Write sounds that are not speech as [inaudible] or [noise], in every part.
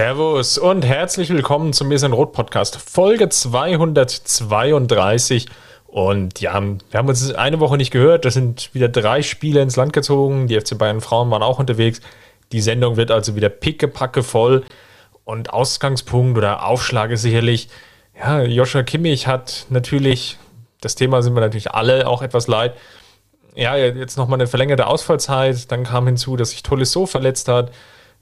Servus und herzlich willkommen zum Mesen Rot Podcast, Folge 232. Und ja, wir haben uns eine Woche nicht gehört. Das sind wieder drei Spiele ins Land gezogen. Die FC Bayern Frauen waren auch unterwegs. Die Sendung wird also wieder pickepacke voll. Und Ausgangspunkt oder Aufschlag ist sicherlich, ja, Joshua Kimmich hat natürlich, das Thema sind wir natürlich alle auch etwas leid. Ja, jetzt nochmal eine verlängerte Ausfallzeit. Dann kam hinzu, dass sich Tolisso verletzt hat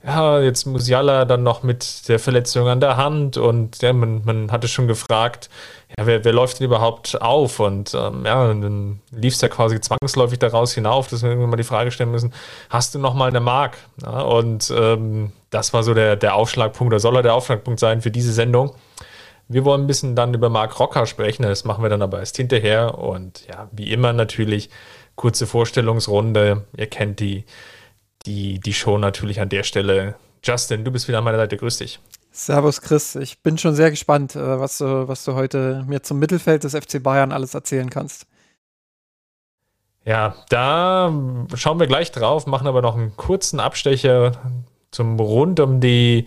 ja, jetzt Musiala dann noch mit der Verletzung an der Hand und ja, man, man hatte schon gefragt, ja, wer, wer läuft denn überhaupt auf? Und ähm, ja, dann lief es ja quasi zwangsläufig daraus hinauf, dass wir irgendwann mal die Frage stellen müssen, hast du noch mal eine Mark? Ja, und ähm, das war so der, der Aufschlagpunkt, oder soll er der Aufschlagpunkt sein für diese Sendung. Wir wollen ein bisschen dann über Mark Rocker sprechen, das machen wir dann aber erst hinterher und ja, wie immer natürlich kurze Vorstellungsrunde, ihr kennt die die, die Show natürlich an der Stelle. Justin, du bist wieder an meiner Seite. Grüß dich. Servus Chris, ich bin schon sehr gespannt, äh, was du, was du heute mir zum Mittelfeld des FC Bayern alles erzählen kannst. Ja, da schauen wir gleich drauf, machen aber noch einen kurzen Abstecher zum rund um die,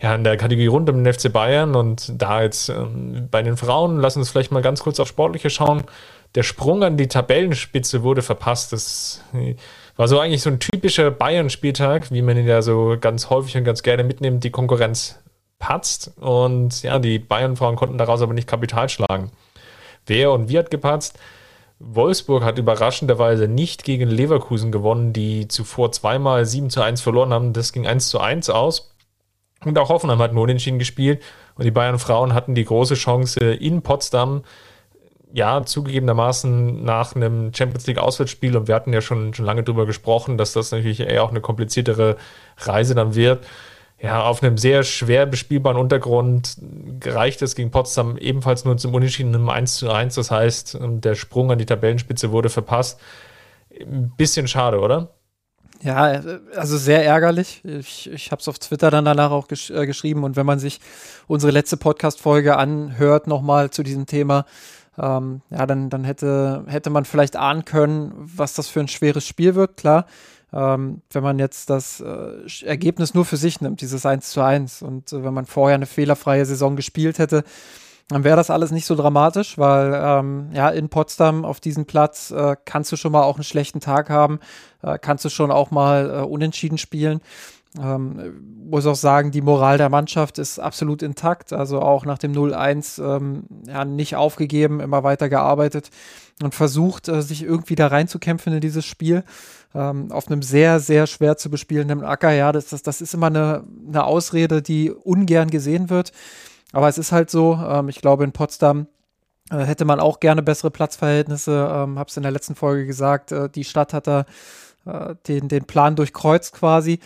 ja, in der Kategorie rund um den FC Bayern und da jetzt ähm, bei den Frauen, lassen uns vielleicht mal ganz kurz auf Sportliche schauen. Der Sprung an die Tabellenspitze wurde verpasst. Das war so eigentlich so ein typischer Bayern-Spieltag, wie man ihn ja so ganz häufig und ganz gerne mitnimmt. Die Konkurrenz patzt und ja, die Bayern-Frauen konnten daraus aber nicht Kapital schlagen. Wer und wie hat gepatzt? Wolfsburg hat überraschenderweise nicht gegen Leverkusen gewonnen, die zuvor zweimal 7 zu 1 verloren haben. Das ging 1 zu 1 aus. Und auch Hoffenheim hat nur unentschieden gespielt. Und die Bayern-Frauen hatten die große Chance in Potsdam ja, zugegebenermaßen nach einem Champions League Auswärtsspiel und wir hatten ja schon, schon lange darüber gesprochen, dass das natürlich eher auch eine kompliziertere Reise dann wird. Ja, auf einem sehr schwer bespielbaren Untergrund reicht es gegen Potsdam ebenfalls nur zum Unentschieden im 1 zu 1. Das heißt, der Sprung an die Tabellenspitze wurde verpasst. Ein bisschen schade, oder? Ja, also sehr ärgerlich. Ich, ich habe es auf Twitter dann danach auch gesch äh, geschrieben. Und wenn man sich unsere letzte Podcast-Folge anhört, nochmal zu diesem Thema, ähm, ja, dann, dann hätte, hätte man vielleicht ahnen können, was das für ein schweres Spiel wird, klar. Ähm, wenn man jetzt das äh, Ergebnis nur für sich nimmt, dieses 1 zu 1 und äh, wenn man vorher eine fehlerfreie Saison gespielt hätte, dann wäre das alles nicht so dramatisch, weil ähm, ja in Potsdam auf diesem Platz äh, kannst du schon mal auch einen schlechten Tag haben, äh, kannst du schon auch mal äh, unentschieden spielen. Ähm, muss auch sagen, die Moral der Mannschaft ist absolut intakt. Also auch nach dem 0-1 ähm, ja, nicht aufgegeben, immer weiter gearbeitet und versucht, äh, sich irgendwie da reinzukämpfen in dieses Spiel. Ähm, auf einem sehr, sehr schwer zu bespielenden Acker. Ja, das, das, das ist immer eine, eine Ausrede, die ungern gesehen wird. Aber es ist halt so, ähm, ich glaube, in Potsdam äh, hätte man auch gerne bessere Platzverhältnisse. Ähm, Habe es in der letzten Folge gesagt, äh, die Stadt hat da äh, den, den Plan durchkreuzt quasi.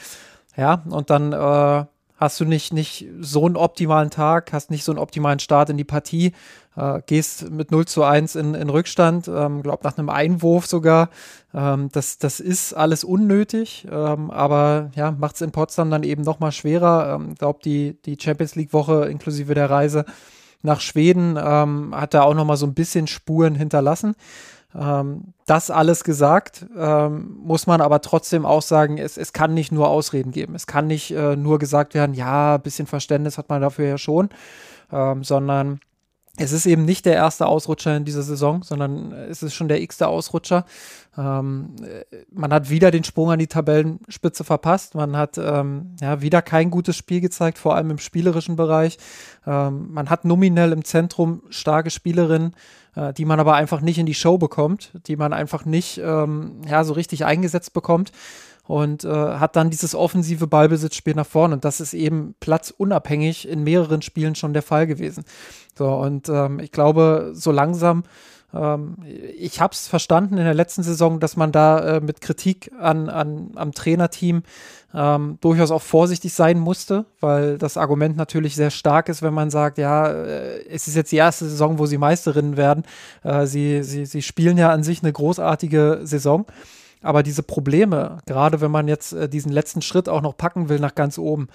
Ja, und dann äh, hast du nicht, nicht so einen optimalen Tag, hast nicht so einen optimalen Start in die Partie, äh, gehst mit 0 zu 1 in, in Rückstand, ähm, glaub nach einem Einwurf sogar. Ähm, das, das ist alles unnötig, ähm, aber ja, macht es in Potsdam dann eben nochmal schwerer. Ähm, glaub, die, die Champions League-Woche inklusive der Reise nach Schweden ähm, hat da auch nochmal so ein bisschen Spuren hinterlassen. Ähm, das alles gesagt, ähm, muss man aber trotzdem auch sagen, es, es kann nicht nur Ausreden geben. Es kann nicht äh, nur gesagt werden, ja, ein bisschen Verständnis hat man dafür ja schon, ähm, sondern es ist eben nicht der erste Ausrutscher in dieser Saison, sondern es ist schon der x-te Ausrutscher. Ähm, man hat wieder den Sprung an die Tabellenspitze verpasst. Man hat ähm, ja, wieder kein gutes Spiel gezeigt, vor allem im spielerischen Bereich. Ähm, man hat nominell im Zentrum starke Spielerinnen, äh, die man aber einfach nicht in die Show bekommt, die man einfach nicht ähm, ja, so richtig eingesetzt bekommt und äh, hat dann dieses offensive Ballbesitzspiel nach vorne. Und das ist eben platzunabhängig in mehreren Spielen schon der Fall gewesen. So, und ähm, ich glaube, so langsam ähm, ich habe es verstanden in der letzten Saison, dass man da äh, mit Kritik an, an, am Trainerteam ähm, durchaus auch vorsichtig sein musste, weil das Argument natürlich sehr stark ist, wenn man sagt, ja, äh, es ist jetzt die erste Saison, wo sie Meisterinnen werden. Äh, sie, sie, sie spielen ja an sich eine großartige Saison. Aber diese Probleme, gerade wenn man jetzt äh, diesen letzten Schritt auch noch packen will nach ganz oben,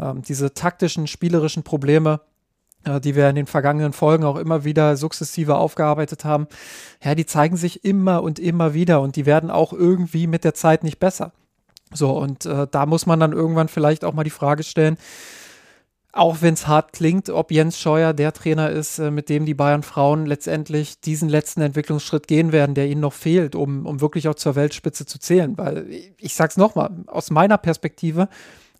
ähm, diese taktischen, spielerischen Probleme, äh, die wir in den vergangenen Folgen auch immer wieder sukzessive aufgearbeitet haben, ja, die zeigen sich immer und immer wieder und die werden auch irgendwie mit der Zeit nicht besser. So, und äh, da muss man dann irgendwann vielleicht auch mal die Frage stellen, auch wenn es hart klingt, ob Jens Scheuer der Trainer ist, äh, mit dem die Bayern Frauen letztendlich diesen letzten Entwicklungsschritt gehen werden, der ihnen noch fehlt, um, um wirklich auch zur Weltspitze zu zählen. Weil ich sag's nochmal, aus meiner Perspektive,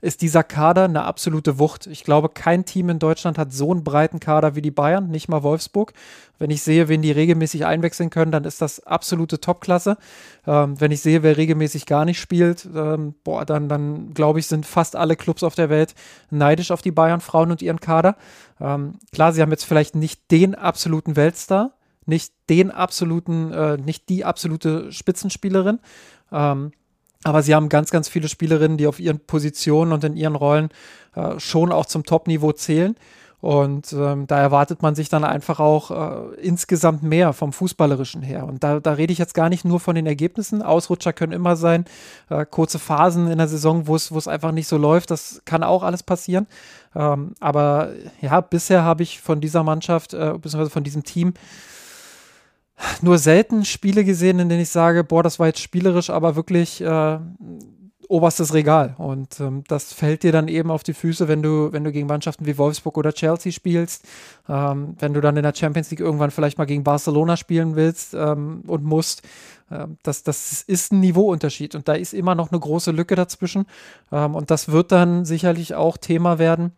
ist dieser Kader eine absolute Wucht. Ich glaube, kein Team in Deutschland hat so einen breiten Kader wie die Bayern, nicht mal Wolfsburg. Wenn ich sehe, wen die regelmäßig einwechseln können, dann ist das absolute Topklasse. Ähm, wenn ich sehe, wer regelmäßig gar nicht spielt, ähm, boah, dann, dann glaube ich, sind fast alle Clubs auf der Welt neidisch auf die Bayern-Frauen und ihren Kader. Ähm, klar, sie haben jetzt vielleicht nicht den absoluten Weltstar, nicht den absoluten, äh, nicht die absolute Spitzenspielerin. Ähm, aber sie haben ganz, ganz viele Spielerinnen, die auf ihren Positionen und in ihren Rollen äh, schon auch zum Top-Niveau zählen. Und ähm, da erwartet man sich dann einfach auch äh, insgesamt mehr vom Fußballerischen her. Und da, da rede ich jetzt gar nicht nur von den Ergebnissen. Ausrutscher können immer sein, äh, kurze Phasen in der Saison, wo es einfach nicht so läuft. Das kann auch alles passieren. Ähm, aber ja, bisher habe ich von dieser Mannschaft, äh, beziehungsweise von diesem Team, nur selten Spiele gesehen, in denen ich sage, boah, das war jetzt spielerisch, aber wirklich äh, oberstes Regal. Und ähm, das fällt dir dann eben auf die Füße, wenn du, wenn du gegen Mannschaften wie Wolfsburg oder Chelsea spielst, ähm, wenn du dann in der Champions League irgendwann vielleicht mal gegen Barcelona spielen willst ähm, und musst. Ähm, das, das ist ein Niveauunterschied und da ist immer noch eine große Lücke dazwischen. Ähm, und das wird dann sicherlich auch Thema werden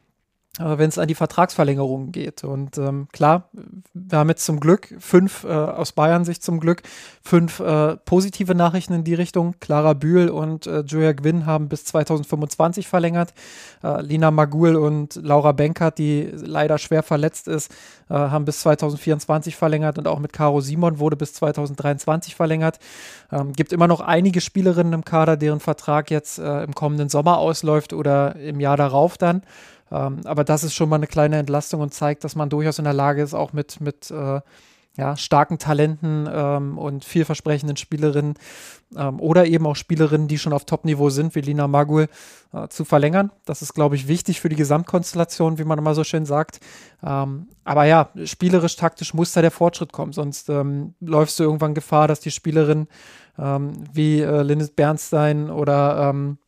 wenn es an die Vertragsverlängerungen geht. Und ähm, klar, wir haben jetzt zum Glück fünf, äh, aus Bayern Sicht zum Glück, fünf äh, positive Nachrichten in die Richtung. Clara Bühl und äh, Julia Gwynn haben bis 2025 verlängert. Äh, Lina Magul und Laura Benkert, die leider schwer verletzt ist, äh, haben bis 2024 verlängert und auch mit Caro Simon wurde bis 2023 verlängert. Ähm, gibt immer noch einige Spielerinnen im Kader, deren Vertrag jetzt äh, im kommenden Sommer ausläuft oder im Jahr darauf dann. Ähm, aber das ist schon mal eine kleine Entlastung und zeigt, dass man durchaus in der Lage ist, auch mit, mit äh, ja, starken Talenten ähm, und vielversprechenden Spielerinnen ähm, oder eben auch Spielerinnen, die schon auf Top-Niveau sind, wie Lina Magul, äh, zu verlängern. Das ist, glaube ich, wichtig für die Gesamtkonstellation, wie man immer so schön sagt. Ähm, aber ja, spielerisch, taktisch muss da der Fortschritt kommen, sonst ähm, läufst du irgendwann Gefahr, dass die Spielerinnen ähm, wie äh, Linnet Bernstein oder ähm,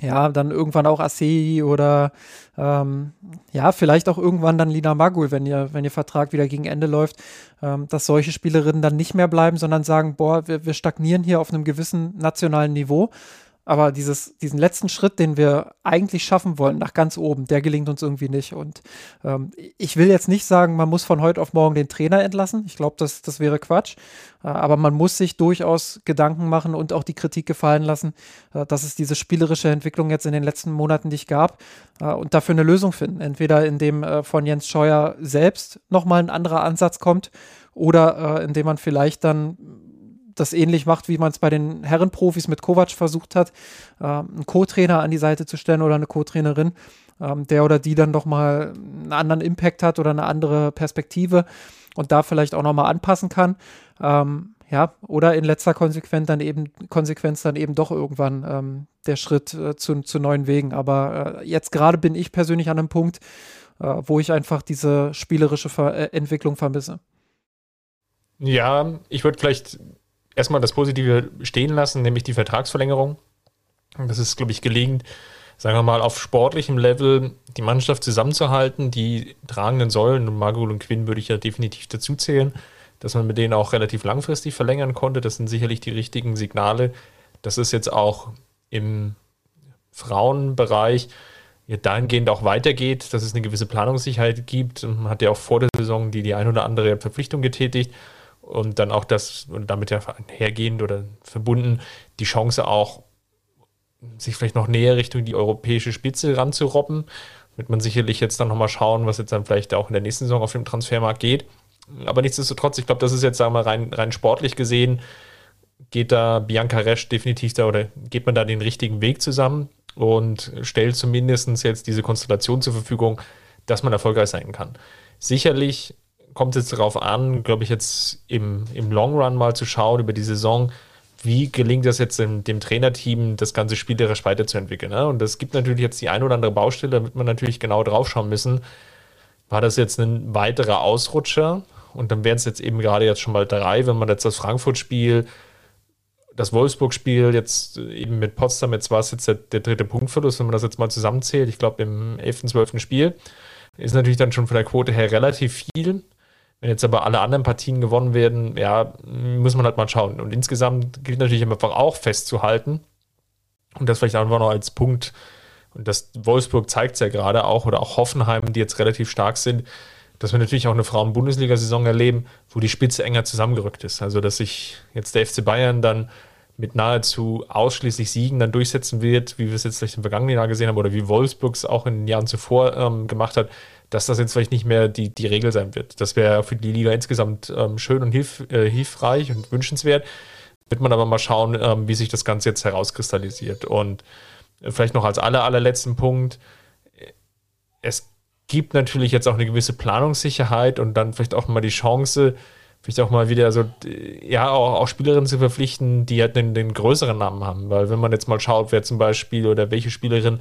ja, dann irgendwann auch Asei oder ähm, ja, vielleicht auch irgendwann dann Lina Magul, wenn ihr, wenn ihr Vertrag wieder gegen Ende läuft, ähm, dass solche Spielerinnen dann nicht mehr bleiben, sondern sagen, boah, wir, wir stagnieren hier auf einem gewissen nationalen Niveau aber dieses, diesen letzten Schritt, den wir eigentlich schaffen wollen, nach ganz oben, der gelingt uns irgendwie nicht. Und ähm, ich will jetzt nicht sagen, man muss von heute auf morgen den Trainer entlassen. Ich glaube, das, das wäre Quatsch. Äh, aber man muss sich durchaus Gedanken machen und auch die Kritik gefallen lassen, äh, dass es diese spielerische Entwicklung jetzt in den letzten Monaten nicht gab äh, und dafür eine Lösung finden. Entweder indem von Jens Scheuer selbst nochmal ein anderer Ansatz kommt oder indem man vielleicht dann das ähnlich macht, wie man es bei den Herrenprofis mit Kovac versucht hat, äh, einen Co-Trainer an die Seite zu stellen oder eine Co-Trainerin, ähm, der oder die dann doch mal einen anderen Impact hat oder eine andere Perspektive und da vielleicht auch nochmal anpassen kann. Ähm, ja, oder in letzter Konsequenz dann eben, Konsequenz dann eben doch irgendwann ähm, der Schritt äh, zu, zu neuen Wegen. Aber äh, jetzt gerade bin ich persönlich an einem Punkt, äh, wo ich einfach diese spielerische Ver äh, Entwicklung vermisse. Ja, ich würde vielleicht erstmal das Positive stehen lassen, nämlich die Vertragsverlängerung. Das ist, glaube ich, gelegen, sagen wir mal, auf sportlichem Level die Mannschaft zusammenzuhalten, die tragenden Säulen, und Margot und Quinn würde ich ja definitiv dazu zählen, dass man mit denen auch relativ langfristig verlängern konnte. Das sind sicherlich die richtigen Signale. Das ist jetzt auch im Frauenbereich ja, dahingehend auch weitergeht, dass es eine gewisse Planungssicherheit gibt. Man hat ja auch vor der Saison die, die ein oder andere Verpflichtung getätigt und dann auch das und damit ja hergehend oder verbunden die Chance auch, sich vielleicht noch näher Richtung die europäische Spitze ranzurobben. Wird man sicherlich jetzt dann nochmal schauen, was jetzt dann vielleicht auch in der nächsten Saison auf dem Transfermarkt geht. Aber nichtsdestotrotz, ich glaube, das ist jetzt, sagen wir mal, rein, rein sportlich gesehen, geht da Bianca Resch definitiv da oder geht man da den richtigen Weg zusammen. und stellt zumindest jetzt diese Konstellation zur Verfügung, dass man erfolgreich sein kann. Sicherlich kommt es darauf an, glaube ich, jetzt im, im Long Run mal zu schauen über die Saison, wie gelingt es jetzt dem, dem Trainerteam, das ganze spielerisch weiterzuentwickeln. Ne? Und es gibt natürlich jetzt die ein oder andere Baustelle, da wird man natürlich genau drauf schauen müssen. War das jetzt ein weiterer Ausrutscher? Und dann wären es jetzt eben gerade jetzt schon mal drei, wenn man jetzt das Frankfurt-Spiel, das Wolfsburg-Spiel jetzt eben mit Potsdam, jetzt war es jetzt der, der, dritte Punktverlust, wenn man das jetzt mal zusammenzählt, ich glaube im 11., 12. Spiel, ist natürlich dann schon von der Quote her relativ viel. Wenn jetzt aber alle anderen Partien gewonnen werden, ja, muss man halt mal schauen. Und insgesamt gilt natürlich einfach auch festzuhalten, und das vielleicht einfach noch als Punkt, und das Wolfsburg zeigt es ja gerade auch, oder auch Hoffenheim, die jetzt relativ stark sind, dass wir natürlich auch eine Frauen-Bundesliga-Saison erleben, wo die Spitze enger zusammengerückt ist. Also, dass sich jetzt der FC Bayern dann mit nahezu ausschließlich Siegen dann durchsetzen wird, wie wir es jetzt vielleicht im vergangenen Jahr gesehen haben oder wie Wolfsburg es auch in den Jahren zuvor ähm, gemacht hat, dass das jetzt vielleicht nicht mehr die, die Regel sein wird. Das wäre für die Liga insgesamt ähm, schön und hilf, äh, hilfreich und wünschenswert. Wird man aber mal schauen, ähm, wie sich das Ganze jetzt herauskristallisiert. Und äh, vielleicht noch als aller, allerletzten Punkt, es gibt natürlich jetzt auch eine gewisse Planungssicherheit und dann vielleicht auch mal die Chance, vielleicht auch mal wieder so, ja, auch, auch Spielerinnen zu verpflichten, die halt den, den größeren Namen haben. Weil wenn man jetzt mal schaut, wer zum Beispiel oder welche Spielerin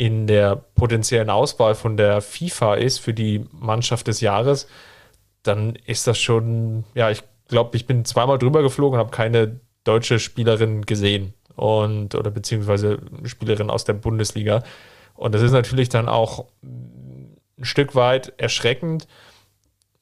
in der potenziellen Auswahl von der FIFA ist für die Mannschaft des Jahres, dann ist das schon, ja, ich glaube, ich bin zweimal drüber geflogen und habe keine deutsche Spielerin gesehen und oder beziehungsweise Spielerin aus der Bundesliga. Und das ist natürlich dann auch ein Stück weit erschreckend,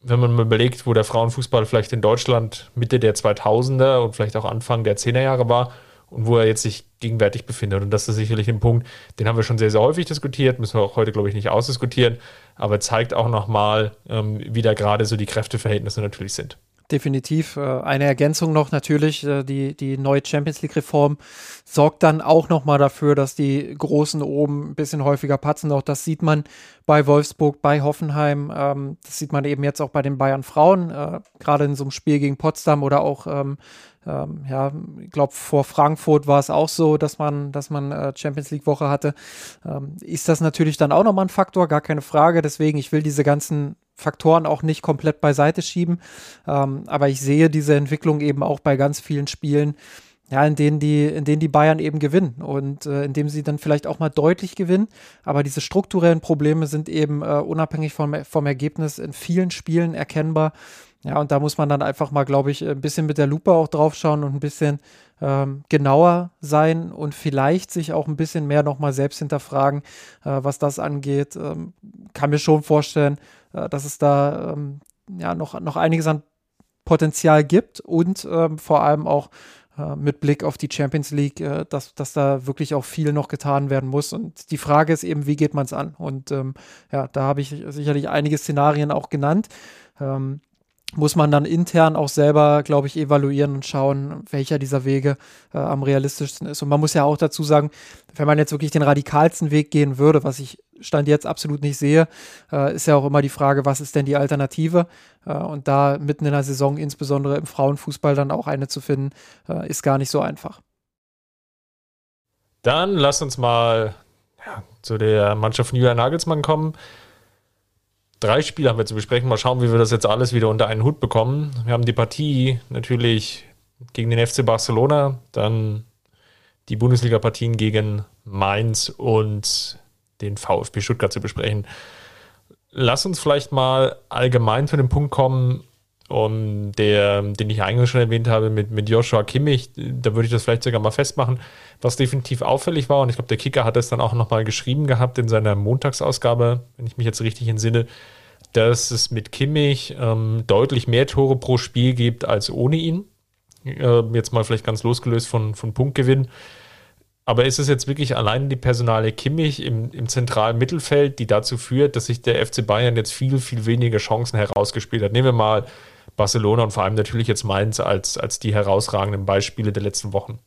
wenn man mal überlegt, wo der Frauenfußball vielleicht in Deutschland Mitte der 2000er und vielleicht auch Anfang der 10er Jahre war und wo er jetzt sich gegenwärtig befindet. Und das ist sicherlich ein Punkt, den haben wir schon sehr, sehr häufig diskutiert, müssen wir auch heute, glaube ich, nicht ausdiskutieren, aber zeigt auch nochmal, ähm, wie da gerade so die Kräfteverhältnisse natürlich sind definitiv. Äh, eine Ergänzung noch natürlich, äh, die, die neue Champions League-Reform sorgt dann auch nochmal dafür, dass die Großen oben ein bisschen häufiger patzen. Auch das sieht man bei Wolfsburg, bei Hoffenheim. Ähm, das sieht man eben jetzt auch bei den Bayern Frauen, äh, gerade in so einem Spiel gegen Potsdam oder auch ähm, ja, ich glaube, vor Frankfurt war es auch so, dass man, dass man äh, Champions League Woche hatte. Ähm, ist das natürlich dann auch nochmal ein Faktor, gar keine Frage. Deswegen, ich will diese ganzen Faktoren auch nicht komplett beiseite schieben. Ähm, aber ich sehe diese Entwicklung eben auch bei ganz vielen Spielen, ja, in denen die, in denen die Bayern eben gewinnen und äh, in dem sie dann vielleicht auch mal deutlich gewinnen. Aber diese strukturellen Probleme sind eben äh, unabhängig vom, vom Ergebnis in vielen Spielen erkennbar. Ja, und da muss man dann einfach mal, glaube ich, ein bisschen mit der Lupe auch drauf schauen und ein bisschen ähm, genauer sein und vielleicht sich auch ein bisschen mehr nochmal selbst hinterfragen, äh, was das angeht. Ähm, kann mir schon vorstellen, äh, dass es da ähm, ja noch, noch einiges an Potenzial gibt und ähm, vor allem auch äh, mit Blick auf die Champions League, äh, dass, dass da wirklich auch viel noch getan werden muss. Und die Frage ist eben, wie geht man es an? Und ähm, ja, da habe ich sicherlich einige Szenarien auch genannt. Muss man dann intern auch selber, glaube ich, evaluieren und schauen, welcher dieser Wege äh, am realistischsten ist. Und man muss ja auch dazu sagen, wenn man jetzt wirklich den radikalsten Weg gehen würde, was ich Stand jetzt absolut nicht sehe, äh, ist ja auch immer die Frage, was ist denn die Alternative? Äh, und da mitten in der Saison, insbesondere im Frauenfußball, dann auch eine zu finden, äh, ist gar nicht so einfach. Dann lass uns mal ja, zu der Mannschaft von Julian Nagelsmann kommen. Drei Spiele haben wir zu besprechen. Mal schauen, wie wir das jetzt alles wieder unter einen Hut bekommen. Wir haben die Partie natürlich gegen den FC Barcelona, dann die Bundesliga-Partien gegen Mainz und den VfB Stuttgart zu besprechen. Lass uns vielleicht mal allgemein zu dem Punkt kommen, um der, den ich eigentlich schon erwähnt habe, mit, mit Joshua Kimmich. Da würde ich das vielleicht sogar mal festmachen, was definitiv auffällig war. Und ich glaube, der Kicker hat es dann auch nochmal geschrieben gehabt in seiner Montagsausgabe, wenn ich mich jetzt richtig entsinne, dass es mit Kimmich ähm, deutlich mehr Tore pro Spiel gibt als ohne ihn. Äh, jetzt mal vielleicht ganz losgelöst von, von Punktgewinn. Aber ist es jetzt wirklich allein die Personale Kimmich im, im zentralen Mittelfeld, die dazu führt, dass sich der FC Bayern jetzt viel, viel weniger Chancen herausgespielt hat? Nehmen wir mal Barcelona und vor allem natürlich jetzt Mainz als, als die herausragenden Beispiele der letzten Wochen.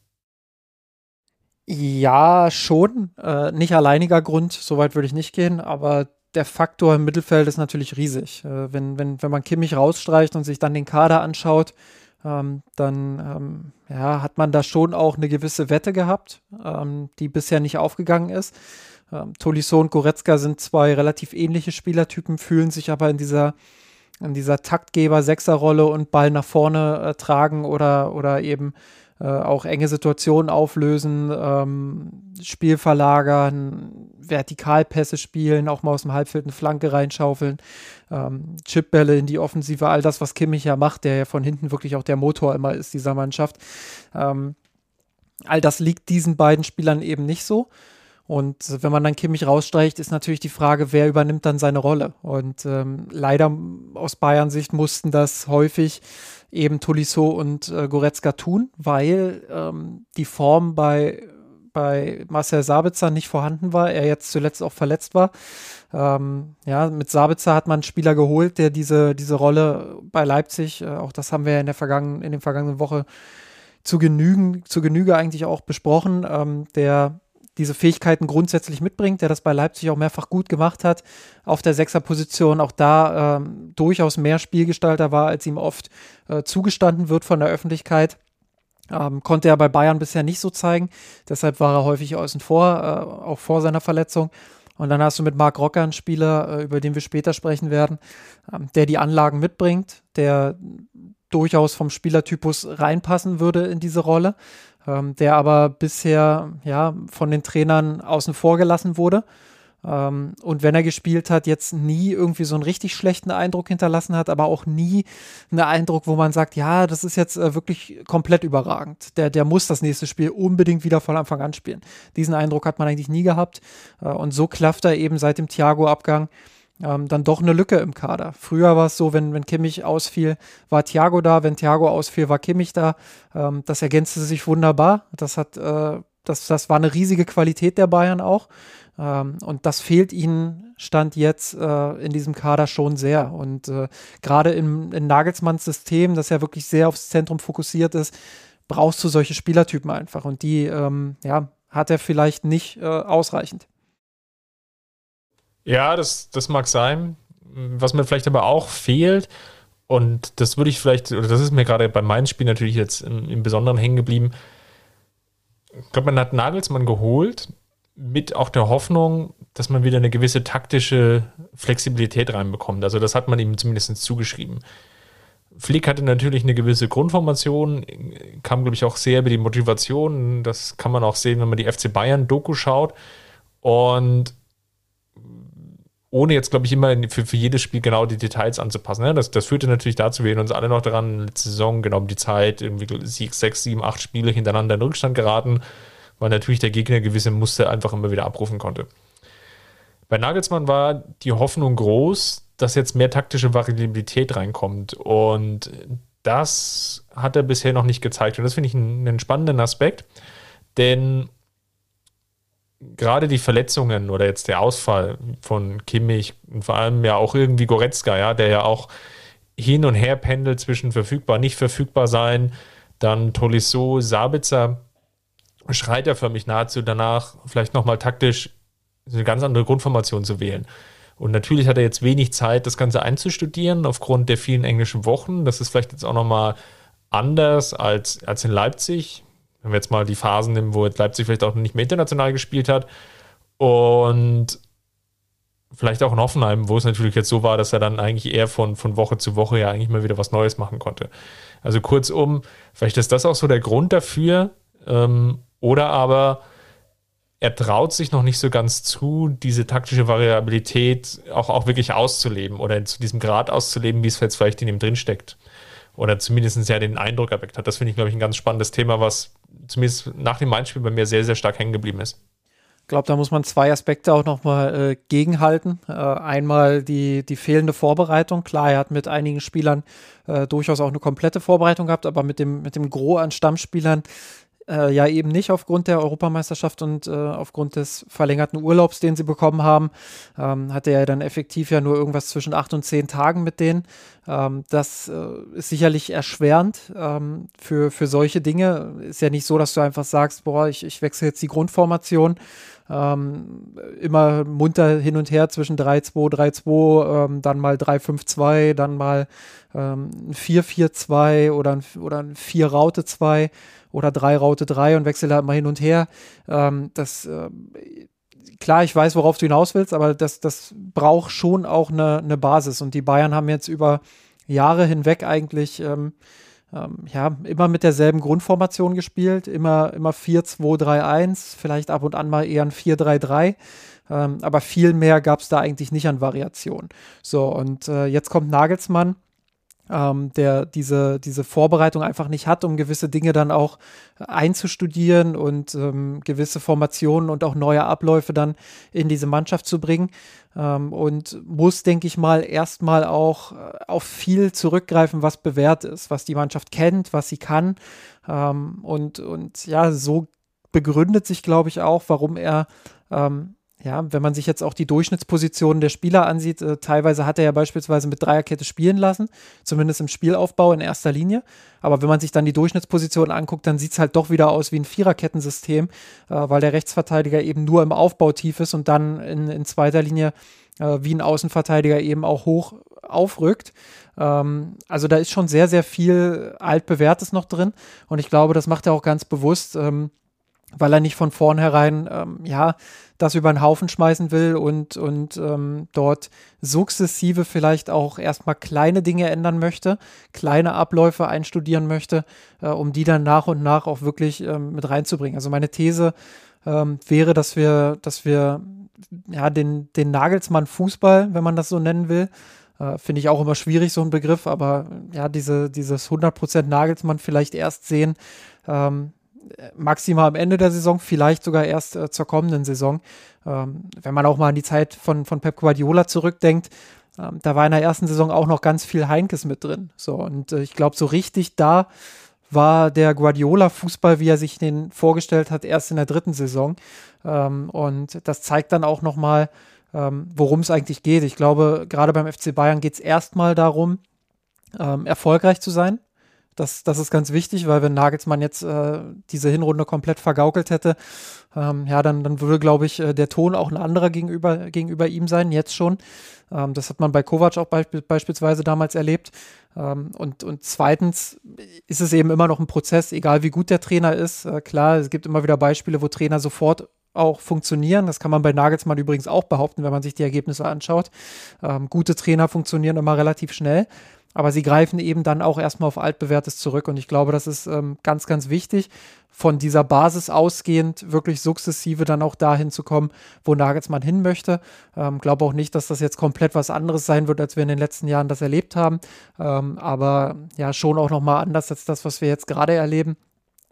Ja, schon. Äh, nicht alleiniger Grund, soweit würde ich nicht gehen, aber der Faktor im Mittelfeld ist natürlich riesig. Äh, wenn, wenn, wenn man Kimmich rausstreicht und sich dann den Kader anschaut, ähm, dann ähm, ja, hat man da schon auch eine gewisse Wette gehabt, ähm, die bisher nicht aufgegangen ist. Ähm, Tolisso und Goretzka sind zwei relativ ähnliche Spielertypen, fühlen sich aber in dieser, in dieser Taktgeber-Sechser-Rolle und Ball nach vorne äh, tragen oder, oder eben äh, auch enge Situationen auflösen, ähm, Spiel verlagern, Vertikalpässe spielen, auch mal aus dem Halbfeld eine Flanke reinschaufeln, ähm, Chipbälle in die Offensive, all das, was Kimmich ja macht, der ja von hinten wirklich auch der Motor immer ist dieser Mannschaft. Ähm, all das liegt diesen beiden Spielern eben nicht so. Und wenn man dann Kimmich rausstreicht, ist natürlich die Frage, wer übernimmt dann seine Rolle. Und ähm, leider aus Bayern-Sicht mussten das häufig eben Tolisso und äh, Goretzka tun, weil ähm, die Form bei, bei Marcel Sabitzer nicht vorhanden war, er jetzt zuletzt auch verletzt war. Ähm, ja, mit Sabitzer hat man einen Spieler geholt, der diese, diese Rolle bei Leipzig, äh, auch das haben wir in der vergangenen, in den vergangenen Woche zu genügen, zu Genüge eigentlich auch besprochen, ähm, der diese Fähigkeiten grundsätzlich mitbringt, der das bei Leipzig auch mehrfach gut gemacht hat, auf der Sechserposition auch da ähm, durchaus mehr Spielgestalter war, als ihm oft äh, zugestanden wird von der Öffentlichkeit. Ähm, konnte er bei Bayern bisher nicht so zeigen, deshalb war er häufig außen vor, äh, auch vor seiner Verletzung. Und dann hast du mit Marc Rocker einen Spieler, äh, über den wir später sprechen werden, ähm, der die Anlagen mitbringt, der durchaus vom Spielertypus reinpassen würde in diese Rolle ähm, der aber bisher ja von den Trainern außen vor gelassen wurde. Ähm, und wenn er gespielt hat, jetzt nie irgendwie so einen richtig schlechten Eindruck hinterlassen hat, aber auch nie einen Eindruck, wo man sagt, ja, das ist jetzt äh, wirklich komplett überragend. Der, der muss das nächste Spiel unbedingt wieder von Anfang an spielen. Diesen Eindruck hat man eigentlich nie gehabt. Äh, und so klafft er eben seit dem Thiago-Abgang ähm, dann doch eine Lücke im Kader. Früher war es so, wenn, wenn Kimmich ausfiel, war Thiago da, wenn Thiago ausfiel, war Kimmich da. Ähm, das ergänzte sich wunderbar. Das hat, äh, das, das war eine riesige Qualität der Bayern auch. Ähm, und das fehlt ihnen, stand jetzt äh, in diesem Kader schon sehr. Und äh, gerade im, in Nagelsmanns System, das ja wirklich sehr aufs Zentrum fokussiert ist, brauchst du solche Spielertypen einfach. Und die, ähm, ja, hat er vielleicht nicht äh, ausreichend. Ja, das, das mag sein. Was mir vielleicht aber auch fehlt, und das würde ich vielleicht, oder das ist mir gerade bei meinem Spiel natürlich jetzt im, im Besonderen hängen geblieben. Ich glaube, man hat Nagelsmann geholt mit auch der Hoffnung, dass man wieder eine gewisse taktische Flexibilität reinbekommt. Also das hat man ihm zumindest zugeschrieben. Flick hatte natürlich eine gewisse Grundformation, kam, glaube ich, auch sehr über die Motivation. Das kann man auch sehen, wenn man die FC Bayern-Doku schaut. Und ohne jetzt, glaube ich, immer für, für jedes Spiel genau die Details anzupassen. Ne? Das, das führte natürlich dazu, wir uns alle noch daran, letzte Saison genau um die Zeit, irgendwie Sieg, sechs, sieben, acht Spiele hintereinander in Rückstand geraten, weil natürlich der Gegner gewisse Muster einfach immer wieder abrufen konnte. Bei Nagelsmann war die Hoffnung groß, dass jetzt mehr taktische Variabilität reinkommt und das hat er bisher noch nicht gezeigt und das finde ich einen, einen spannenden Aspekt, denn gerade die Verletzungen oder jetzt der Ausfall von Kimmich und vor allem ja auch irgendwie Goretzka, ja, der ja auch hin und her pendelt zwischen verfügbar, nicht verfügbar sein, dann Tolisso, Sabitzer, schreit er für mich nahezu danach, vielleicht nochmal taktisch eine ganz andere Grundformation zu wählen. Und natürlich hat er jetzt wenig Zeit, das Ganze einzustudieren, aufgrund der vielen englischen Wochen. Das ist vielleicht jetzt auch nochmal anders als, als in Leipzig wenn wir jetzt mal die Phasen nehmen, wo Leipzig vielleicht auch nicht mehr international gespielt hat und vielleicht auch in Hoffenheim, wo es natürlich jetzt so war, dass er dann eigentlich eher von, von Woche zu Woche ja eigentlich mal wieder was Neues machen konnte. Also kurzum, vielleicht ist das auch so der Grund dafür ähm, oder aber er traut sich noch nicht so ganz zu, diese taktische Variabilität auch, auch wirklich auszuleben oder zu diesem Grad auszuleben, wie es jetzt vielleicht in ihm drin steckt. Oder zumindest ja den Eindruck erweckt hat. Das finde ich, glaube ich, ein ganz spannendes Thema, was zumindest nach dem Mindspiel bei mir sehr, sehr stark hängen geblieben ist. Ich glaube, da muss man zwei Aspekte auch nochmal äh, gegenhalten. Äh, einmal die, die fehlende Vorbereitung. Klar, er hat mit einigen Spielern äh, durchaus auch eine komplette Vorbereitung gehabt, aber mit dem, mit dem Gros an Stammspielern äh, ja eben nicht aufgrund der Europameisterschaft und äh, aufgrund des verlängerten Urlaubs, den sie bekommen haben, ähm, hatte er dann effektiv ja nur irgendwas zwischen acht und zehn Tagen mit denen. Ähm, das äh, ist sicherlich erschwerend ähm, für, für solche Dinge. Ist ja nicht so, dass du einfach sagst, boah, ich, ich wechsle jetzt die Grundformation Ähm, immer munter hin und her zwischen 3-2, 3-2, ähm, dann mal 3-5-2, dann mal ähm, 4-4-2 oder ein, oder ein 4-Raute-2 oder 3-Raute-3 und wechsle da immer hin und her. Ähm, das äh, klar, ich weiß, worauf du hinaus willst, aber das, das braucht schon auch eine, eine Basis. Und die Bayern haben jetzt über Jahre hinweg eigentlich ähm, ähm, ja, immer mit derselben Grundformation gespielt, immer, immer 4-2-3-1, vielleicht ab und an mal eher ein 4-3-3. Ähm, aber viel mehr gab es da eigentlich nicht an Variationen. So, und äh, jetzt kommt Nagelsmann ähm, der diese, diese Vorbereitung einfach nicht hat, um gewisse Dinge dann auch einzustudieren und ähm, gewisse Formationen und auch neue Abläufe dann in diese Mannschaft zu bringen. Ähm, und muss, denke ich mal, erstmal auch äh, auf viel zurückgreifen, was bewährt ist, was die Mannschaft kennt, was sie kann. Ähm, und, und ja, so begründet sich, glaube ich, auch, warum er ähm, ja, wenn man sich jetzt auch die Durchschnittspositionen der Spieler ansieht, äh, teilweise hat er ja beispielsweise mit Dreierkette spielen lassen, zumindest im Spielaufbau in erster Linie. Aber wenn man sich dann die Durchschnittspositionen anguckt, dann sieht es halt doch wieder aus wie ein Viererkettensystem, äh, weil der Rechtsverteidiger eben nur im Aufbau tief ist und dann in, in zweiter Linie äh, wie ein Außenverteidiger eben auch hoch aufrückt. Ähm, also da ist schon sehr, sehr viel altbewährtes noch drin und ich glaube, das macht er auch ganz bewusst. Ähm, weil er nicht von vornherein, ähm, ja, das über den Haufen schmeißen will und, und ähm, dort sukzessive vielleicht auch erstmal kleine Dinge ändern möchte, kleine Abläufe einstudieren möchte, äh, um die dann nach und nach auch wirklich ähm, mit reinzubringen. Also meine These ähm, wäre, dass wir, dass wir ja, den, den Nagelsmann Fußball, wenn man das so nennen will, äh, Finde ich auch immer schwierig, so ein Begriff, aber ja, diese, dieses 100% Nagelsmann vielleicht erst sehen, ähm, maximal am Ende der Saison, vielleicht sogar erst äh, zur kommenden Saison. Ähm, wenn man auch mal an die Zeit von, von Pep Guardiola zurückdenkt, ähm, da war in der ersten Saison auch noch ganz viel Heinkes mit drin. So, und äh, ich glaube, so richtig da war der Guardiola-Fußball, wie er sich den vorgestellt hat, erst in der dritten Saison. Ähm, und das zeigt dann auch nochmal, ähm, worum es eigentlich geht. Ich glaube, gerade beim FC Bayern geht es erstmal darum, ähm, erfolgreich zu sein. Das, das ist ganz wichtig, weil wenn Nagelsmann jetzt äh, diese Hinrunde komplett vergaukelt hätte, ähm, ja, dann, dann würde, glaube ich, äh, der Ton auch ein anderer gegenüber, gegenüber ihm sein, jetzt schon. Ähm, das hat man bei Kovac auch be beispielsweise damals erlebt. Ähm, und, und zweitens ist es eben immer noch ein Prozess, egal wie gut der Trainer ist. Äh, klar, es gibt immer wieder Beispiele, wo Trainer sofort auch funktionieren. Das kann man bei Nagelsmann übrigens auch behaupten, wenn man sich die Ergebnisse anschaut. Ähm, gute Trainer funktionieren immer relativ schnell. Aber sie greifen eben dann auch erstmal auf altbewährtes zurück. Und ich glaube, das ist ähm, ganz, ganz wichtig, von dieser Basis ausgehend wirklich sukzessive dann auch dahin zu kommen, wo Nagelsmann hin möchte. Ähm, glaube auch nicht, dass das jetzt komplett was anderes sein wird, als wir in den letzten Jahren das erlebt haben. Ähm, aber ja, schon auch nochmal anders als das, was wir jetzt gerade erleben.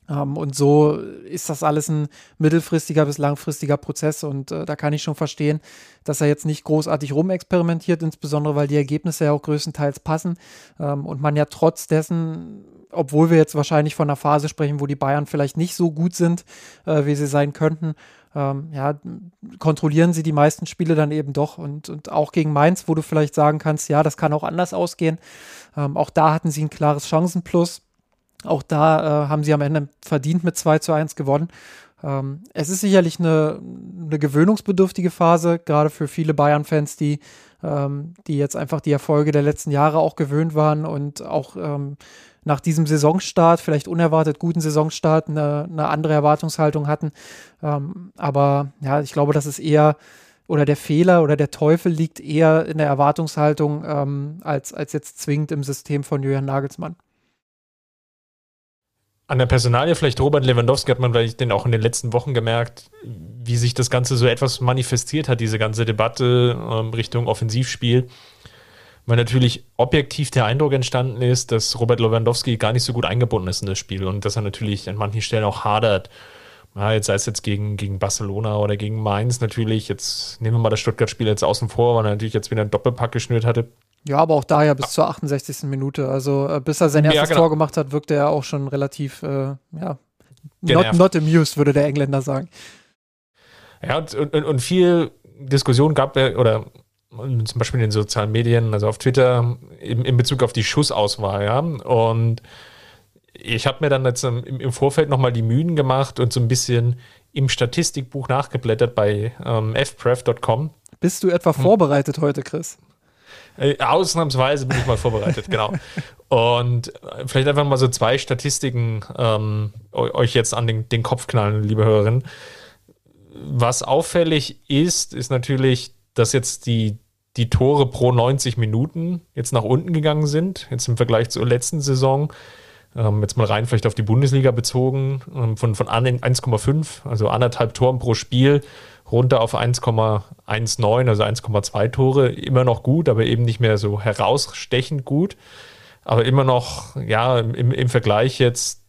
Ähm, und so ist das alles ein mittelfristiger bis langfristiger Prozess und äh, da kann ich schon verstehen, dass er jetzt nicht großartig rumexperimentiert, insbesondere weil die Ergebnisse ja auch größtenteils passen. Ähm, und man ja trotz dessen, obwohl wir jetzt wahrscheinlich von einer Phase sprechen, wo die Bayern vielleicht nicht so gut sind, äh, wie sie sein könnten, ähm, ja, kontrollieren sie die meisten Spiele dann eben doch. Und, und auch gegen Mainz, wo du vielleicht sagen kannst, ja, das kann auch anders ausgehen. Ähm, auch da hatten sie ein klares Chancenplus auch da äh, haben sie am Ende verdient mit 2 zu 1 gewonnen. Ähm, es ist sicherlich eine, eine gewöhnungsbedürftige Phase, gerade für viele Bayern-Fans, die, ähm, die jetzt einfach die Erfolge der letzten Jahre auch gewöhnt waren und auch ähm, nach diesem Saisonstart, vielleicht unerwartet guten Saisonstart, eine, eine andere Erwartungshaltung hatten. Ähm, aber ja, ich glaube, das ist eher oder der Fehler oder der Teufel liegt eher in der Erwartungshaltung ähm, als, als jetzt zwingend im System von Julian Nagelsmann. An der Personalie vielleicht Robert Lewandowski hat man vielleicht den auch in den letzten Wochen gemerkt, wie sich das Ganze so etwas manifestiert hat, diese ganze Debatte ähm, Richtung Offensivspiel. Weil natürlich objektiv der Eindruck entstanden ist, dass Robert Lewandowski gar nicht so gut eingebunden ist in das Spiel und dass er natürlich an manchen Stellen auch hadert. Ja, jetzt sei es jetzt gegen, gegen Barcelona oder gegen Mainz natürlich. Jetzt nehmen wir mal das Stuttgart-Spiel jetzt außen vor, weil er natürlich jetzt wieder einen Doppelpack geschnürt hatte. Ja, aber auch da ja bis zur 68. Minute. Also äh, bis er sein erstes ja, genau. Tor gemacht hat, wirkte er auch schon relativ, äh, ja, not, not, amused, würde der Engländer sagen. Ja, und, und, und viel Diskussion gab er, oder zum Beispiel in den sozialen Medien, also auf Twitter, in, in Bezug auf die Schussauswahl, ja. Und ich habe mir dann jetzt im, im Vorfeld nochmal die Mühen gemacht und so ein bisschen im Statistikbuch nachgeblättert bei ähm, fpref.com. Bist du etwa hm. vorbereitet heute, Chris? Äh, ausnahmsweise bin ich mal vorbereitet, [laughs] genau. Und äh, vielleicht einfach mal so zwei Statistiken ähm, euch jetzt an den, den Kopf knallen, liebe Hörerinnen. Was auffällig ist, ist natürlich, dass jetzt die, die Tore pro 90 Minuten jetzt nach unten gegangen sind, jetzt im Vergleich zur letzten Saison. Ähm, jetzt mal rein vielleicht auf die Bundesliga bezogen, ähm, von, von 1,5, also anderthalb Toren pro Spiel, runter auf 1,19, also 1,2 Tore. Immer noch gut, aber eben nicht mehr so herausstechend gut. Aber immer noch, ja, im, im Vergleich jetzt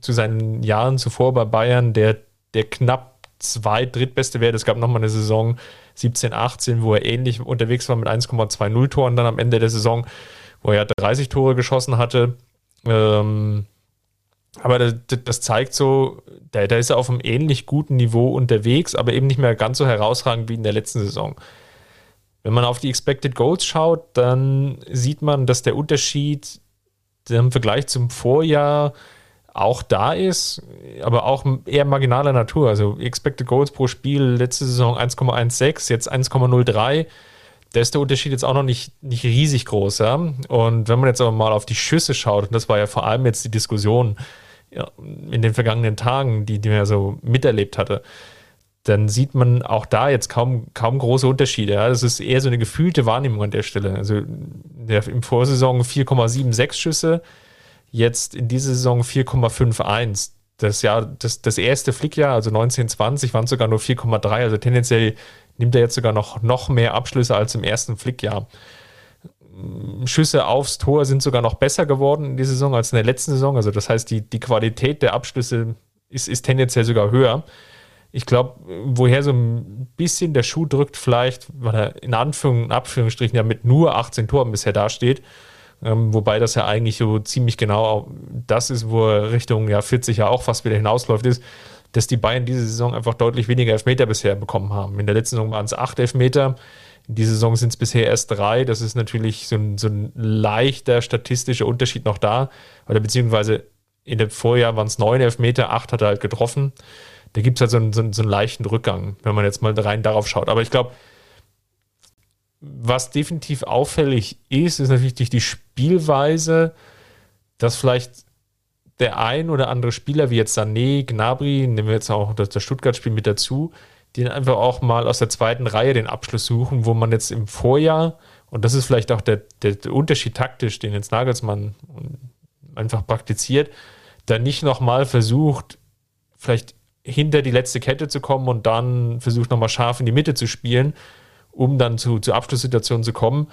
zu seinen Jahren zuvor bei Bayern, der, der knapp zwei drittbeste Wert. Es gab nochmal eine Saison 17, 18, wo er ähnlich unterwegs war mit 1,20 Toren dann am Ende der Saison, wo er 30 Tore geschossen hatte. Ähm, aber das, das, zeigt so, da, ist er auf einem ähnlich guten Niveau unterwegs, aber eben nicht mehr ganz so herausragend wie in der letzten Saison. Wenn man auf die Expected Goals schaut, dann sieht man, dass der Unterschied im Vergleich zum Vorjahr auch da ist, aber auch eher marginaler Natur. Also Expected Goals pro Spiel letzte Saison 1,16, jetzt 1,03. Da ist der Unterschied jetzt auch noch nicht, nicht riesig groß. Ja? Und wenn man jetzt aber mal auf die Schüsse schaut, und das war ja vor allem jetzt die Diskussion in den vergangenen Tagen, die, die man ja so miterlebt hatte, dann sieht man auch da jetzt kaum, kaum große Unterschiede. Ja? Das ist eher so eine gefühlte Wahrnehmung an der Stelle. Also der, im Vorsaison 4,76 Schüsse, jetzt in dieser Saison 4,51. Das Jahr, das, das erste Flickjahr, also 1920, waren sogar nur 4,3. Also tendenziell nimmt er jetzt sogar noch, noch mehr Abschlüsse als im ersten Flickjahr. Schüsse aufs Tor sind sogar noch besser geworden in dieser Saison als in der letzten Saison. Also das heißt, die, die Qualität der Abschlüsse ist, ist tendenziell sogar höher. Ich glaube, woher so ein bisschen der Schuh drückt, vielleicht, weil er in Anführung, Abführungsstrichen ja mit nur 18 Toren bisher dasteht, ähm, wobei das ja eigentlich so ziemlich genau das ist, wo er Richtung ja, 40 ja auch fast wieder hinausläuft, ist, dass die Bayern diese Saison einfach deutlich weniger Elfmeter bisher bekommen haben. In der letzten Saison waren es acht Elfmeter. In dieser Saison sind es bisher erst drei. Das ist natürlich so ein, so ein leichter statistischer Unterschied noch da. Oder beziehungsweise in dem Vorjahr waren es neun Elfmeter, acht hat er halt getroffen. Da gibt es halt so einen, so, einen, so einen leichten Rückgang, wenn man jetzt mal rein darauf schaut. Aber ich glaube, was definitiv auffällig ist, ist natürlich die Spielweise, dass vielleicht der ein oder andere Spieler, wie jetzt Sané, Gnabry, nehmen wir jetzt auch das Stuttgart-Spiel mit dazu, die einfach auch mal aus der zweiten Reihe den Abschluss suchen, wo man jetzt im Vorjahr, und das ist vielleicht auch der, der, der Unterschied taktisch, den jetzt Nagelsmann einfach praktiziert, da nicht nochmal versucht, vielleicht hinter die letzte Kette zu kommen und dann versucht nochmal scharf in die Mitte zu spielen, um dann zu, zu Abschlusssituationen zu kommen,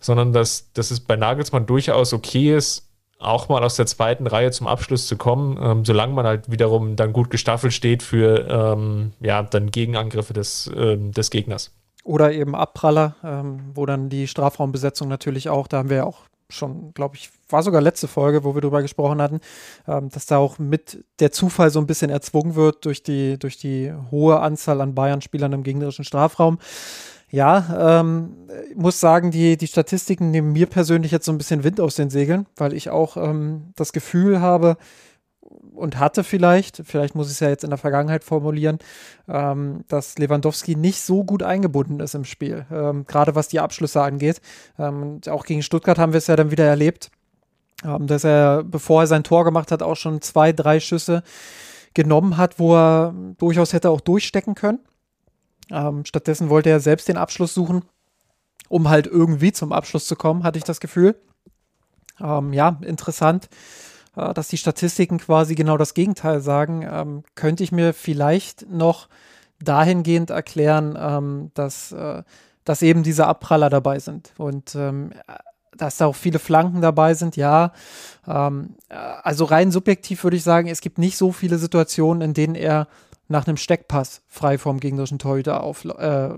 sondern dass, dass es bei Nagelsmann durchaus okay ist, auch mal aus der zweiten Reihe zum Abschluss zu kommen, ähm, solange man halt wiederum dann gut gestaffelt steht für ähm, ja, dann Gegenangriffe des, ähm, des Gegners. Oder eben Abpraller, ähm, wo dann die Strafraumbesetzung natürlich auch, da haben wir ja auch schon, glaube ich, war sogar letzte Folge, wo wir darüber gesprochen hatten, ähm, dass da auch mit der Zufall so ein bisschen erzwungen wird durch die, durch die hohe Anzahl an Bayern-Spielern im gegnerischen Strafraum. Ja, ähm, muss sagen, die, die Statistiken nehmen mir persönlich jetzt so ein bisschen Wind aus den Segeln, weil ich auch ähm, das Gefühl habe und hatte vielleicht, vielleicht muss ich es ja jetzt in der Vergangenheit formulieren, ähm, dass Lewandowski nicht so gut eingebunden ist im Spiel, ähm, gerade was die Abschlüsse angeht. Ähm, auch gegen Stuttgart haben wir es ja dann wieder erlebt, ähm, dass er, bevor er sein Tor gemacht hat, auch schon zwei, drei Schüsse genommen hat, wo er durchaus hätte auch durchstecken können. Ähm, stattdessen wollte er selbst den Abschluss suchen, um halt irgendwie zum Abschluss zu kommen, hatte ich das Gefühl. Ähm, ja, interessant, äh, dass die Statistiken quasi genau das Gegenteil sagen. Ähm, könnte ich mir vielleicht noch dahingehend erklären, ähm, dass, äh, dass eben diese Abpraller dabei sind. Und ähm, dass da auch viele Flanken dabei sind, ja. Ähm, äh, also rein subjektiv würde ich sagen, es gibt nicht so viele Situationen, in denen er nach einem Steckpass frei vom gegnerischen Torhüter auf, äh,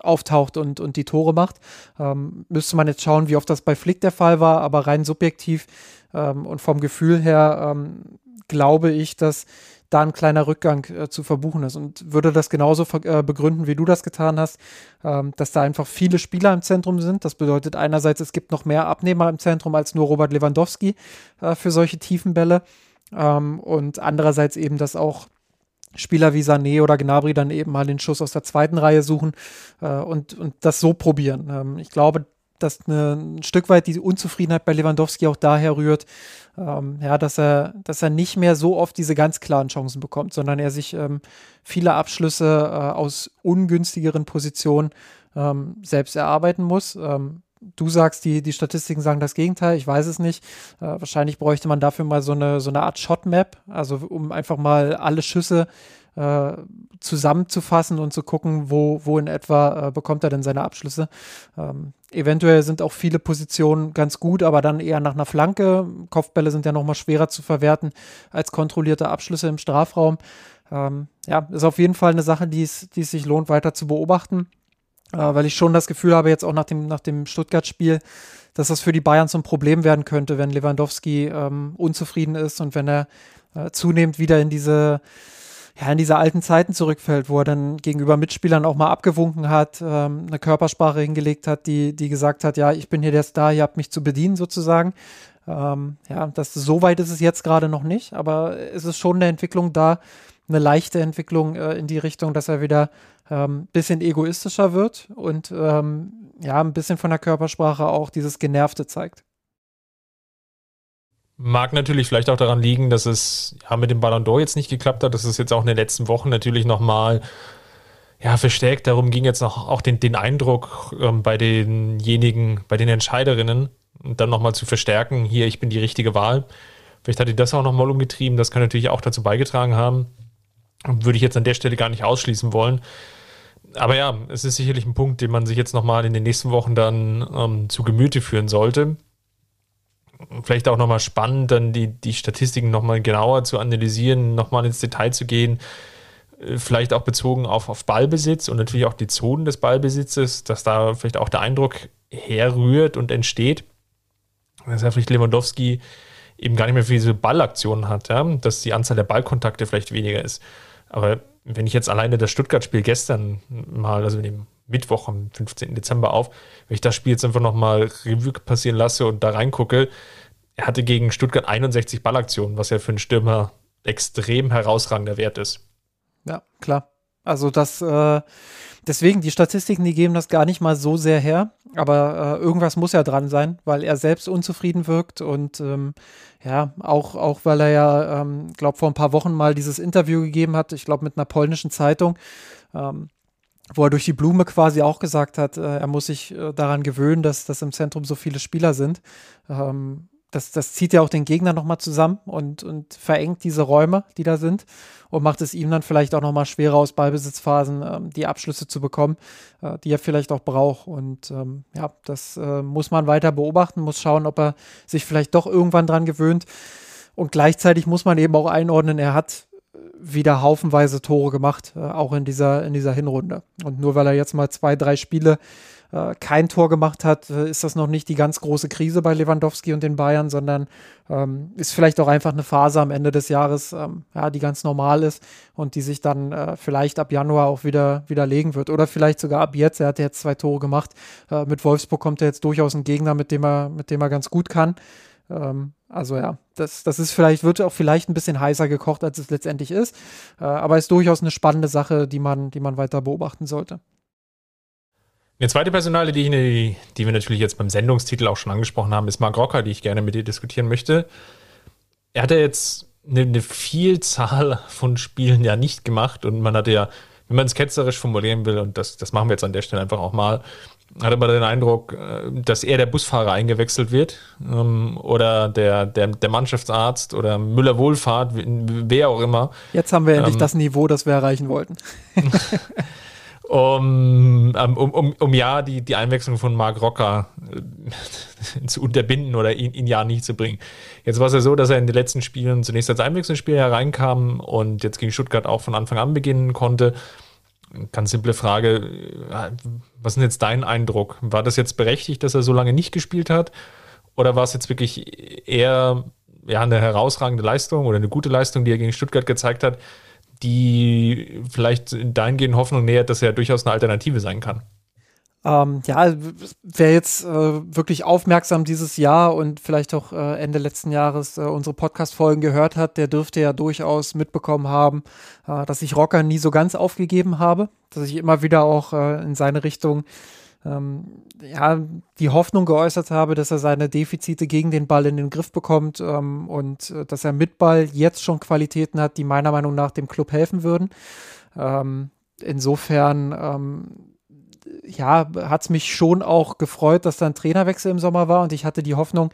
auftaucht und, und die Tore macht. Ähm, müsste man jetzt schauen, wie oft das bei Flick der Fall war, aber rein subjektiv ähm, und vom Gefühl her ähm, glaube ich, dass da ein kleiner Rückgang äh, zu verbuchen ist und würde das genauso äh, begründen, wie du das getan hast, ähm, dass da einfach viele Spieler im Zentrum sind. Das bedeutet einerseits, es gibt noch mehr Abnehmer im Zentrum als nur Robert Lewandowski äh, für solche tiefen Bälle. Ähm, und andererseits eben, dass auch Spieler wie Sané oder Gnabry dann eben mal den Schuss aus der zweiten Reihe suchen äh, und, und das so probieren. Ähm, ich glaube, dass eine, ein Stück weit die Unzufriedenheit bei Lewandowski auch daher rührt, ähm, ja, dass er, dass er nicht mehr so oft diese ganz klaren Chancen bekommt, sondern er sich ähm, viele Abschlüsse äh, aus ungünstigeren Positionen ähm, selbst erarbeiten muss. Ähm, du sagst, die, die Statistiken sagen das Gegenteil, ich weiß es nicht. Äh, wahrscheinlich bräuchte man dafür mal so eine, so eine Art Shot-Map, also um einfach mal alle Schüsse äh, zusammenzufassen und zu gucken, wo, wo in etwa äh, bekommt er denn seine Abschlüsse. Ähm, eventuell sind auch viele Positionen ganz gut, aber dann eher nach einer Flanke. Kopfbälle sind ja nochmal schwerer zu verwerten als kontrollierte Abschlüsse im Strafraum. Ähm, ja, ist auf jeden Fall eine Sache, die es, die es sich lohnt, weiter zu beobachten weil ich schon das Gefühl habe, jetzt auch nach dem, nach dem Stuttgart-Spiel, dass das für die Bayern zum Problem werden könnte, wenn Lewandowski ähm, unzufrieden ist und wenn er äh, zunehmend wieder in diese ja, in diese alten Zeiten zurückfällt, wo er dann gegenüber Mitspielern auch mal abgewunken hat, ähm, eine Körpersprache hingelegt hat, die, die gesagt hat, ja, ich bin hier der Star, ihr habt mich zu bedienen sozusagen. Ähm, ja, das, so weit ist es jetzt gerade noch nicht, aber es ist schon eine Entwicklung da, eine leichte Entwicklung äh, in die Richtung, dass er wieder ähm, bisschen egoistischer wird und ähm, ja, ein bisschen von der Körpersprache auch dieses Genervte zeigt. Mag natürlich vielleicht auch daran liegen, dass es ja mit dem Ballon d'Or jetzt nicht geklappt hat, dass es jetzt auch in den letzten Wochen natürlich nochmal ja, verstärkt darum ging, jetzt noch auch den, den Eindruck ähm, bei denjenigen, bei den Entscheiderinnen dann nochmal zu verstärken, hier, ich bin die richtige Wahl. Vielleicht hat die das auch nochmal umgetrieben, das kann natürlich auch dazu beigetragen haben. Würde ich jetzt an der Stelle gar nicht ausschließen wollen aber ja, es ist sicherlich ein Punkt, den man sich jetzt nochmal in den nächsten Wochen dann ähm, zu Gemüte führen sollte. Vielleicht auch nochmal spannend, dann die, die Statistiken nochmal genauer zu analysieren, nochmal ins Detail zu gehen. Äh, vielleicht auch bezogen auf, auf Ballbesitz und natürlich auch die Zonen des Ballbesitzes, dass da vielleicht auch der Eindruck herrührt und entsteht, dass ja vielleicht Lewandowski eben gar nicht mehr diese Ballaktionen hat, ja? dass die Anzahl der Ballkontakte vielleicht weniger ist. Aber wenn ich jetzt alleine das Stuttgart-Spiel gestern mal, also dem Mittwoch am 15. Dezember auf, wenn ich das Spiel jetzt einfach nochmal Revue passieren lasse und da reingucke, er hatte gegen Stuttgart 61 Ballaktionen, was ja für einen Stürmer extrem herausragender Wert ist. Ja, klar. Also das, äh, deswegen, die Statistiken, die geben das gar nicht mal so sehr her, aber äh, irgendwas muss ja dran sein, weil er selbst unzufrieden wirkt und ähm, ja, auch, auch weil er ja, ähm, glaube vor ein paar Wochen mal dieses Interview gegeben hat, ich glaube mit einer polnischen Zeitung, ähm, wo er durch die Blume quasi auch gesagt hat, äh, er muss sich äh, daran gewöhnen, dass, dass im Zentrum so viele Spieler sind. Ähm, das, das zieht ja auch den Gegner nochmal zusammen und, und verengt diese Räume, die da sind und macht es ihm dann vielleicht auch nochmal schwerer aus Ballbesitzphasen ähm, die Abschlüsse zu bekommen, äh, die er vielleicht auch braucht. Und ähm, ja, das äh, muss man weiter beobachten, muss schauen, ob er sich vielleicht doch irgendwann dran gewöhnt. Und gleichzeitig muss man eben auch einordnen, er hat wieder haufenweise Tore gemacht, äh, auch in dieser, in dieser Hinrunde. Und nur weil er jetzt mal zwei, drei Spiele äh, kein Tor gemacht hat, äh, ist das noch nicht die ganz große Krise bei Lewandowski und den Bayern, sondern ähm, ist vielleicht auch einfach eine Phase am Ende des Jahres, ähm, ja, die ganz normal ist und die sich dann äh, vielleicht ab Januar auch wieder widerlegen wird. Oder vielleicht sogar ab jetzt. Er hat jetzt zwei Tore gemacht. Äh, mit Wolfsburg kommt er jetzt durchaus ein Gegner, mit dem er, mit dem er ganz gut kann. Ähm, also ja, das, das ist vielleicht, wird auch vielleicht ein bisschen heißer gekocht, als es letztendlich ist. Äh, aber ist durchaus eine spannende Sache, die man, die man weiter beobachten sollte. Eine zweite Personale, die, die, die wir natürlich jetzt beim Sendungstitel auch schon angesprochen haben, ist Mark Rocker, die ich gerne mit dir diskutieren möchte. Er hat ja jetzt eine, eine Vielzahl von Spielen ja nicht gemacht und man hatte ja, wenn man es ketzerisch formulieren will, und das, das machen wir jetzt an der Stelle einfach auch mal, hatte man den Eindruck, äh, dass eher der Busfahrer eingewechselt wird ähm, oder der, der, der Mannschaftsarzt oder Müller Wohlfahrt, wer auch immer. Jetzt haben wir endlich ähm, das Niveau, das wir erreichen wollten. [laughs] um, um, um, um ja die, die Einwechslung von Marc Rocker äh, [laughs] zu unterbinden oder ihn, ihn ja nicht zu bringen. Jetzt war es ja so, dass er in den letzten Spielen zunächst als Einwechselspieler hereinkam und jetzt gegen Stuttgart auch von Anfang an beginnen konnte. Ganz simple Frage, äh, was ist denn jetzt dein Eindruck? War das jetzt berechtigt, dass er so lange nicht gespielt hat? Oder war es jetzt wirklich eher ja, eine herausragende Leistung oder eine gute Leistung, die er gegen Stuttgart gezeigt hat, die vielleicht dahingehend Hoffnung nähert, dass er durchaus eine Alternative sein kann. Ähm, ja, wer jetzt äh, wirklich aufmerksam dieses Jahr und vielleicht auch äh, Ende letzten Jahres äh, unsere Podcast-Folgen gehört hat, der dürfte ja durchaus mitbekommen haben, äh, dass ich Rocker nie so ganz aufgegeben habe, dass ich immer wieder auch äh, in seine Richtung ähm, ja, die Hoffnung geäußert habe, dass er seine Defizite gegen den Ball in den Griff bekommt ähm, und äh, dass er mit Ball jetzt schon Qualitäten hat, die meiner Meinung nach dem Club helfen würden. Ähm, insofern ähm, ja, hat es mich schon auch gefreut, dass da ein Trainerwechsel im Sommer war und ich hatte die Hoffnung,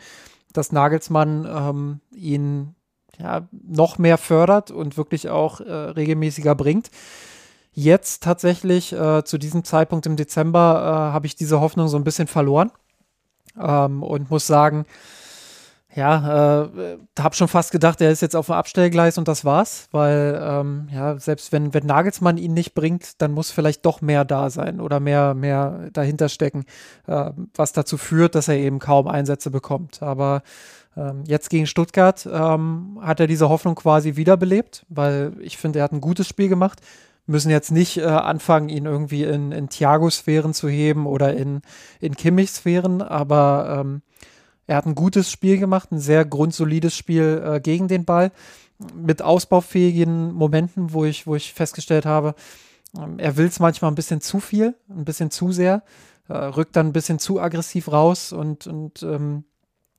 dass Nagelsmann ähm, ihn ja, noch mehr fördert und wirklich auch äh, regelmäßiger bringt. Jetzt tatsächlich äh, zu diesem Zeitpunkt im Dezember äh, habe ich diese Hoffnung so ein bisschen verloren ähm, und muss sagen, ja, äh, habe schon fast gedacht, er ist jetzt auf dem Abstellgleis und das war's, weil ähm, ja, selbst wenn, wenn Nagelsmann ihn nicht bringt, dann muss vielleicht doch mehr da sein oder mehr, mehr dahinter stecken, äh, was dazu führt, dass er eben kaum Einsätze bekommt. Aber ähm, jetzt gegen Stuttgart ähm, hat er diese Hoffnung quasi wiederbelebt, weil ich finde, er hat ein gutes Spiel gemacht. Müssen jetzt nicht äh, anfangen, ihn irgendwie in, in Thiago-Sphären zu heben oder in, in Kimmich-Sphären, aber ähm, er hat ein gutes Spiel gemacht, ein sehr grundsolides Spiel äh, gegen den Ball, mit ausbaufähigen Momenten, wo ich, wo ich festgestellt habe, ähm, er will es manchmal ein bisschen zu viel, ein bisschen zu sehr, äh, rückt dann ein bisschen zu aggressiv raus und, und ähm,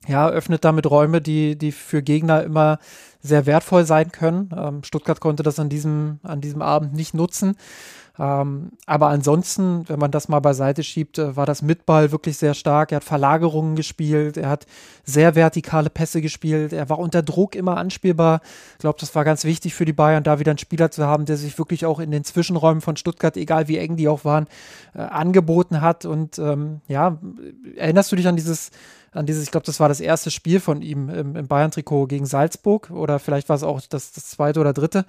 ja, öffnet damit Räume, die, die für Gegner immer sehr wertvoll sein können. Ähm, Stuttgart konnte das an diesem, an diesem Abend nicht nutzen. Ähm, aber ansonsten, wenn man das mal beiseite schiebt, äh, war das Mitball wirklich sehr stark. Er hat Verlagerungen gespielt, er hat sehr vertikale Pässe gespielt, er war unter Druck immer anspielbar. Ich glaube, das war ganz wichtig für die Bayern, da wieder einen Spieler zu haben, der sich wirklich auch in den Zwischenräumen von Stuttgart, egal wie eng die auch waren, äh, angeboten hat. Und ähm, ja, erinnerst du dich an dieses an dieses, ich glaube, das war das erste Spiel von ihm im, im Bayern-Trikot gegen Salzburg oder vielleicht war es auch das, das zweite oder dritte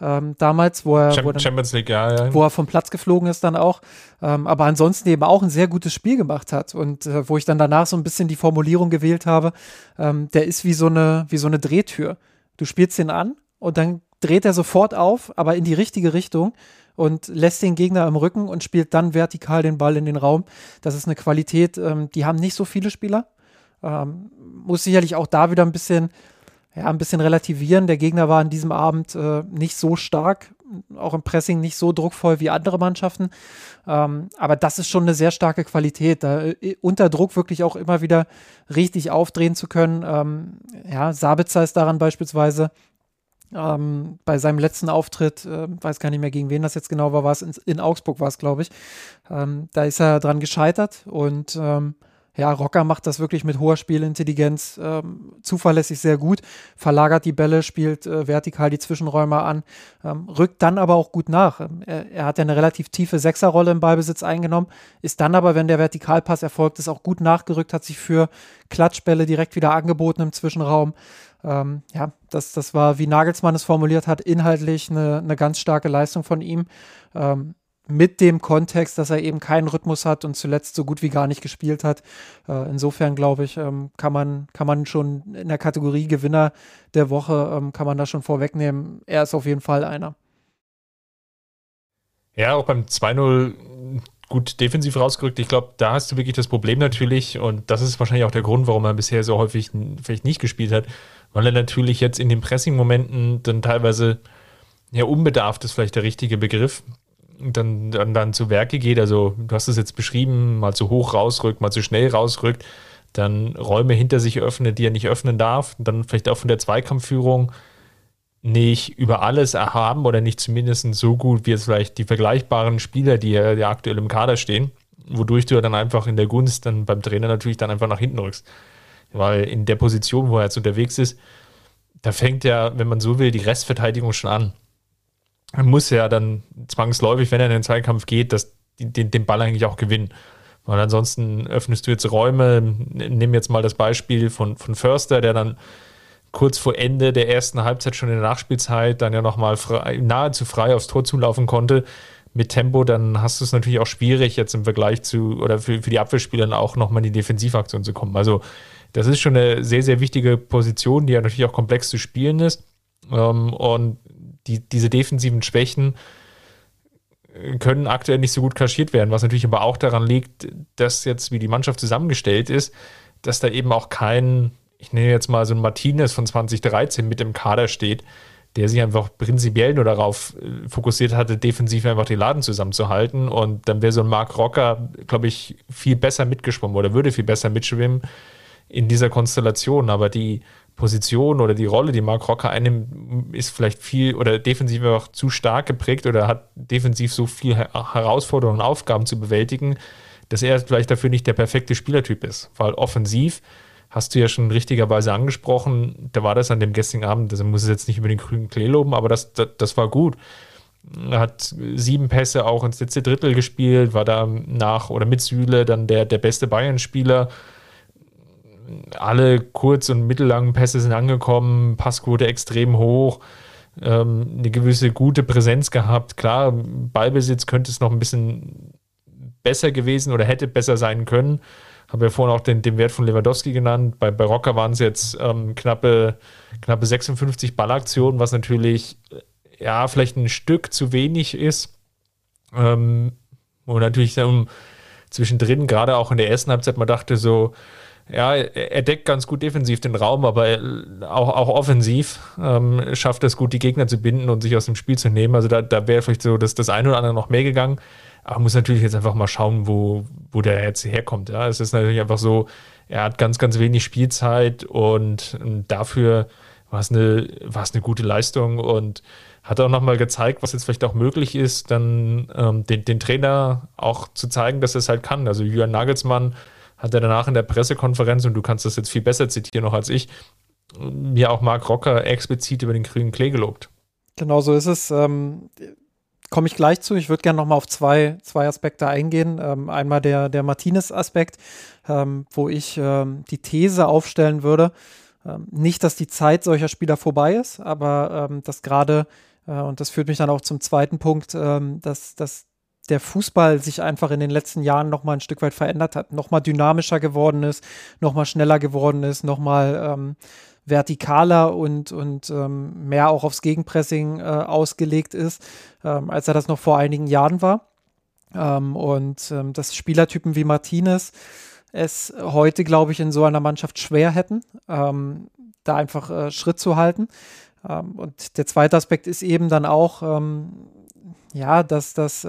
ähm, damals, wo er, wo, dann, Champions League, ja, ja. wo er vom Platz geflogen ist dann auch, ähm, aber ansonsten eben auch ein sehr gutes Spiel gemacht hat und äh, wo ich dann danach so ein bisschen die Formulierung gewählt habe, ähm, der ist wie so eine, wie so eine Drehtür. Du spielst ihn an und dann dreht er sofort auf, aber in die richtige Richtung und lässt den Gegner im Rücken und spielt dann vertikal den Ball in den Raum. Das ist eine Qualität, ähm, die haben nicht so viele Spieler. Ähm, muss sicherlich auch da wieder ein bisschen, ja, ein bisschen relativieren. Der Gegner war an diesem Abend äh, nicht so stark, auch im Pressing nicht so druckvoll wie andere Mannschaften. Ähm, aber das ist schon eine sehr starke Qualität, da äh, unter Druck wirklich auch immer wieder richtig aufdrehen zu können. Ähm, ja, Sabitzer ist daran beispielsweise ähm, bei seinem letzten Auftritt, äh, weiß gar nicht mehr gegen wen das jetzt genau war, war es in, in Augsburg war es, glaube ich. Ähm, da ist er dran gescheitert und ähm, ja, Rocker macht das wirklich mit hoher Spielintelligenz ähm, zuverlässig sehr gut, verlagert die Bälle, spielt äh, vertikal die Zwischenräume an, ähm, rückt dann aber auch gut nach. Ähm, er, er, hat ja eine relativ tiefe Sechserrolle im Ballbesitz eingenommen, ist dann aber, wenn der Vertikalpass erfolgt ist, auch gut nachgerückt, hat sich für Klatschbälle direkt wieder angeboten im Zwischenraum. Ähm, ja, das, das war, wie Nagelsmann es formuliert hat, inhaltlich eine, eine ganz starke Leistung von ihm. Ähm, mit dem Kontext, dass er eben keinen Rhythmus hat und zuletzt so gut wie gar nicht gespielt hat. Äh, insofern glaube ich, ähm, kann man kann man schon in der Kategorie Gewinner der Woche ähm, kann man da schon vorwegnehmen. Er ist auf jeden Fall einer. Ja, auch beim 2-0 gut defensiv rausgerückt. Ich glaube, da hast du wirklich das Problem natürlich und das ist wahrscheinlich auch der Grund, warum er bisher so häufig vielleicht nicht gespielt hat, weil er natürlich jetzt in den Pressing-Momenten dann teilweise ja, unbedarft ist vielleicht der richtige Begriff, dann, dann, dann zu Werke geht, also du hast es jetzt beschrieben, mal zu hoch rausrückt, mal zu schnell rausrückt, dann Räume hinter sich öffnet, die er nicht öffnen darf, dann vielleicht auch von der Zweikampfführung nicht über alles erhaben oder nicht zumindest so gut wie jetzt vielleicht die vergleichbaren Spieler, die ja aktuell im Kader stehen, wodurch du dann einfach in der Gunst dann beim Trainer natürlich dann einfach nach hinten rückst. Weil in der Position, wo er jetzt unterwegs ist, da fängt ja, wenn man so will, die Restverteidigung schon an muss ja dann zwangsläufig, wenn er in den Zweikampf geht, das, den, den Ball eigentlich auch gewinnen. Weil ansonsten öffnest du jetzt Räume. Nimm jetzt mal das Beispiel von, von Förster, der dann kurz vor Ende der ersten Halbzeit schon in der Nachspielzeit dann ja nochmal nahezu frei aufs Tor zulaufen konnte. Mit Tempo, dann hast du es natürlich auch schwierig, jetzt im Vergleich zu, oder für, für die Abwehrspieler auch nochmal in die Defensivaktion zu kommen. Also, das ist schon eine sehr, sehr wichtige Position, die ja natürlich auch komplex zu spielen ist. Ähm, und die, diese defensiven Schwächen können aktuell nicht so gut kaschiert werden, was natürlich aber auch daran liegt, dass jetzt, wie die Mannschaft zusammengestellt ist, dass da eben auch kein, ich nenne jetzt mal so ein Martinez von 2013 mit im Kader steht, der sich einfach prinzipiell nur darauf äh, fokussiert hatte, defensiv einfach den Laden zusammenzuhalten. Und dann wäre so ein Mark Rocker, glaube ich, viel besser mitgeschwommen oder würde viel besser mitschwimmen in dieser Konstellation. Aber die Position oder die Rolle, die Mark Rocker einnimmt, ist vielleicht viel oder defensiv einfach zu stark geprägt oder hat defensiv so viel Herausforderungen und Aufgaben zu bewältigen, dass er vielleicht dafür nicht der perfekte Spielertyp ist. Weil offensiv hast du ja schon richtigerweise angesprochen, da war das an dem gestrigen Abend, also muss es jetzt nicht über den grünen Klee loben, aber das, das, das war gut. Er hat sieben Pässe auch ins letzte Drittel gespielt, war da nach oder mit Süle dann der, der beste Bayern-Spieler. Alle kurz- und mittellangen Pässe sind angekommen, Passquote extrem hoch, ähm, eine gewisse gute Präsenz gehabt. Klar, Ballbesitz könnte es noch ein bisschen besser gewesen oder hätte besser sein können habe ja vorhin auch den, den Wert von Lewandowski genannt. Bei, bei Rocker waren es jetzt ähm, knappe, knappe 56 Ballaktionen, was natürlich äh, ja vielleicht ein Stück zu wenig ist. Ähm, und natürlich um, zwischendrin, gerade auch in der ersten Halbzeit, man dachte so, ja, er deckt ganz gut defensiv den Raum, aber auch, auch offensiv ähm, schafft es gut, die Gegner zu binden und sich aus dem Spiel zu nehmen. Also da, da wäre vielleicht so das, das eine oder andere noch mehr gegangen. Aber muss natürlich jetzt einfach mal schauen, wo, wo der jetzt herkommt. Ja, es ist natürlich einfach so, er hat ganz, ganz wenig Spielzeit und dafür war es eine, war es eine gute Leistung und hat auch nochmal gezeigt, was jetzt vielleicht auch möglich ist, dann ähm, den, den Trainer auch zu zeigen, dass er es halt kann. Also Jürgen Nagelsmann hat er danach in der Pressekonferenz, und du kannst das jetzt viel besser zitieren noch als ich, mir auch Marc Rocker explizit über den grünen Klee gelobt. Genau so ist es. Ähm, komme ich gleich zu. Ich würde gerne noch mal auf zwei, zwei Aspekte eingehen. Ähm, einmal der, der Martinez-Aspekt, ähm, wo ich ähm, die These aufstellen würde, ähm, nicht, dass die Zeit solcher Spieler vorbei ist, aber ähm, dass gerade, äh, und das führt mich dann auch zum zweiten Punkt, dass, dass der Fußball sich einfach in den letzten Jahren noch mal ein Stück weit verändert hat, noch mal dynamischer geworden ist, noch mal schneller geworden ist, noch mal vertikaler und, und ähm, mehr auch aufs Gegenpressing äh, ausgelegt ist, ähm, als er das noch vor einigen Jahren war. Ähm, und ähm, dass Spielertypen wie Martinez es heute, glaube ich, in so einer Mannschaft schwer hätten, ähm, da einfach äh, Schritt zu halten. Ähm, und der zweite Aspekt ist eben dann auch, ja, dass das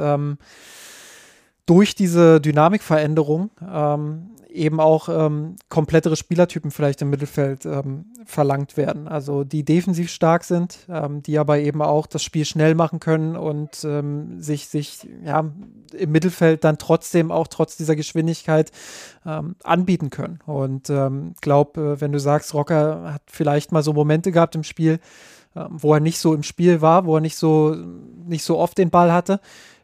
durch diese Dynamikveränderung ähm, eben auch ähm, komplettere Spielertypen vielleicht im Mittelfeld ähm, verlangt werden. Also die defensiv stark sind, ähm, die aber eben auch das Spiel schnell machen können und ähm, sich, sich ja, im Mittelfeld dann trotzdem auch trotz dieser Geschwindigkeit ähm, anbieten können. Und ähm, glaube, äh, wenn du sagst, Rocker hat vielleicht mal so Momente gehabt im Spiel, wo er nicht so im Spiel war, wo er nicht so, nicht so oft den Ball hatte,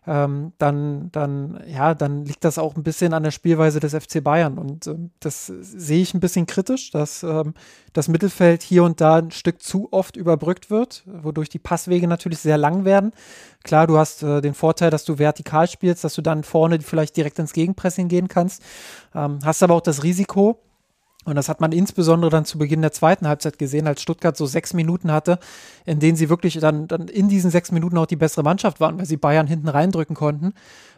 ähm, dann, dann, ja, dann liegt das auch ein bisschen an der Spielweise des FC Bayern. Und ähm, das sehe ich ein bisschen kritisch, dass ähm, das Mittelfeld hier und da ein Stück zu oft überbrückt wird, wodurch die Passwege natürlich sehr lang werden. Klar, du hast äh, den Vorteil, dass du vertikal spielst, dass du dann vorne vielleicht direkt ins Gegenpressing gehen kannst. Ähm, hast aber auch das Risiko, und das hat man insbesondere dann zu Beginn der zweiten Halbzeit gesehen, als Stuttgart so sechs Minuten hatte, in denen sie wirklich dann, dann in diesen sechs Minuten auch die bessere Mannschaft waren, weil sie Bayern hinten reindrücken konnten.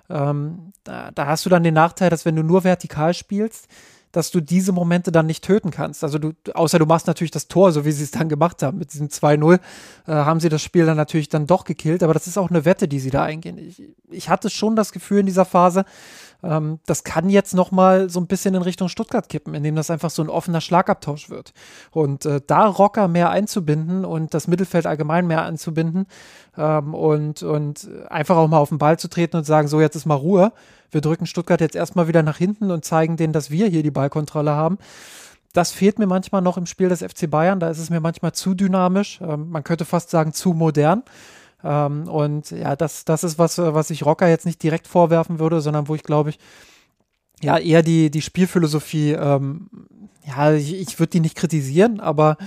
Ähm, da, da hast du dann den Nachteil, dass wenn du nur vertikal spielst, dass du diese Momente dann nicht töten kannst. Also du, außer du machst natürlich das Tor, so wie sie es dann gemacht haben. Mit diesem 2-0 äh, haben sie das Spiel dann natürlich dann doch gekillt, aber das ist auch eine Wette, die sie da eingehen. Ich, ich hatte schon das Gefühl in dieser Phase, ähm, das kann jetzt noch mal so ein bisschen in Richtung Stuttgart kippen, indem das einfach so ein offener Schlagabtausch wird. Und äh, da Rocker mehr einzubinden und das Mittelfeld allgemein mehr einzubinden ähm, und, und einfach auch mal auf den Ball zu treten und sagen, so jetzt ist mal Ruhe. Wir drücken Stuttgart jetzt erstmal wieder nach hinten und zeigen denen, dass wir hier die Ballkontrolle haben das fehlt mir manchmal noch im Spiel des FC Bayern. Da ist es mir manchmal zu dynamisch. Ähm, man könnte fast sagen, zu modern. Ähm, und ja, das, das ist was, was ich Rocker jetzt nicht direkt vorwerfen würde, sondern wo ich glaube ich, ja, eher die, die Spielphilosophie, ähm, ja, ich, ich würde die nicht kritisieren, aber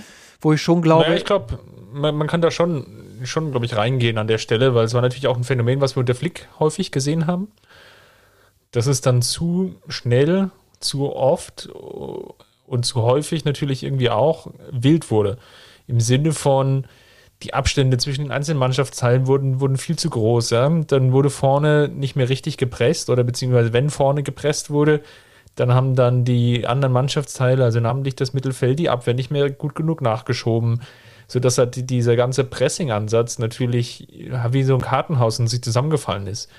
wo ich schon glaube. Naja, ich glaube, man, man, kann da schon, schon glaube ich, reingehen an der Stelle, weil es war natürlich auch ein Phänomen, was wir unter Flick häufig gesehen haben. Dass es dann zu schnell, zu oft und zu häufig natürlich irgendwie auch wild wurde. Im Sinne von, die Abstände zwischen den einzelnen Mannschaftsteilen wurden, wurden viel zu groß. Ja? Dann wurde vorne nicht mehr richtig gepresst oder beziehungsweise wenn vorne gepresst wurde, dann haben dann die anderen Mannschaftsteile, also namentlich das Mittelfeld, die Abwehr nicht mehr gut genug nachgeschoben, sodass halt dieser ganze Pressing-Ansatz natürlich wie so ein Kartenhaus in sich zusammengefallen ist.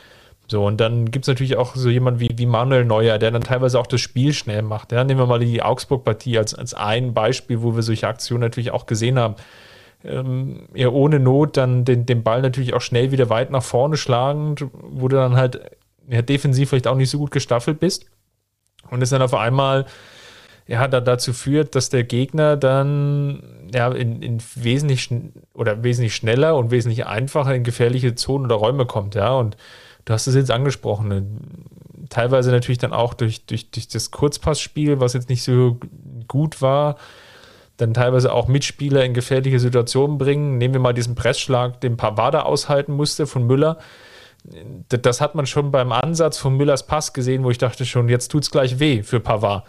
So, und dann gibt es natürlich auch so jemand wie, wie Manuel Neuer, der dann teilweise auch das Spiel schnell macht. Ja, nehmen wir mal die Augsburg-Partie als, als ein Beispiel, wo wir solche Aktionen natürlich auch gesehen haben ähm, ja, ohne Not dann den, den Ball natürlich auch schnell wieder weit nach vorne schlagend, wo du dann halt ja, defensiv vielleicht auch nicht so gut gestaffelt bist. Und es dann auf einmal ja, da, dazu führt, dass der Gegner dann ja, in, in wesentlich oder wesentlich schneller und wesentlich einfacher in gefährliche Zonen oder Räume kommt, ja. Und du hast es jetzt angesprochen, teilweise natürlich dann auch durch, durch, durch das Kurzpassspiel, was jetzt nicht so gut war, dann teilweise auch Mitspieler in gefährliche Situationen bringen. Nehmen wir mal diesen Pressschlag, den Pavada aushalten musste von Müller. Das hat man schon beim Ansatz von Müllers Pass gesehen, wo ich dachte schon, jetzt tut es gleich weh für Pavard.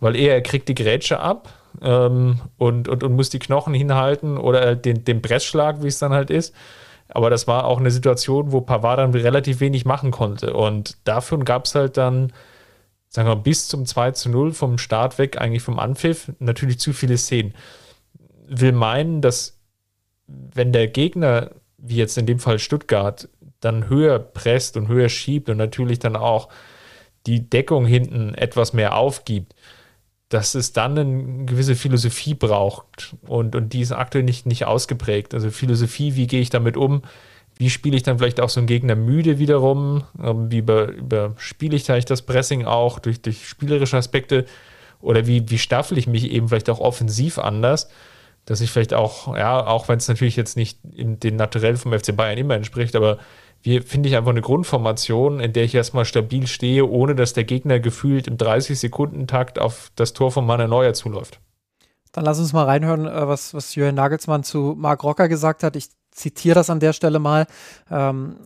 Weil er, er kriegt die Grätsche ab ähm, und, und, und muss die Knochen hinhalten oder den, den Pressschlag, wie es dann halt ist. Aber das war auch eine Situation, wo Pavard dann relativ wenig machen konnte. Und dafür gab es halt dann sagen wir, bis zum 2 zu 0 vom Start weg, eigentlich vom Anpfiff, natürlich zu viele Szenen. Will meinen, dass wenn der Gegner, wie jetzt in dem Fall Stuttgart, dann höher presst und höher schiebt und natürlich dann auch die Deckung hinten etwas mehr aufgibt, dass es dann eine gewisse Philosophie braucht und, und die ist aktuell nicht, nicht ausgeprägt. Also Philosophie, wie gehe ich damit um? Wie spiele ich dann vielleicht auch so einen Gegner müde wiederum? Ähm, wie über, überspiele ich vielleicht das Pressing auch durch, durch spielerische Aspekte? Oder wie, wie staffel ich mich eben vielleicht auch offensiv anders? Dass ich vielleicht auch, ja, auch wenn es natürlich jetzt nicht in den Naturell vom FC Bayern immer entspricht, aber wie finde ich einfach eine Grundformation, in der ich erstmal stabil stehe, ohne dass der Gegner gefühlt im 30-Sekunden-Takt auf das Tor von Manuel Neuer zuläuft. Dann lass uns mal reinhören, äh, was, was Jürgen Nagelsmann zu Marc Rocker gesagt hat. Ich zitiere das an der Stelle mal. Ähm,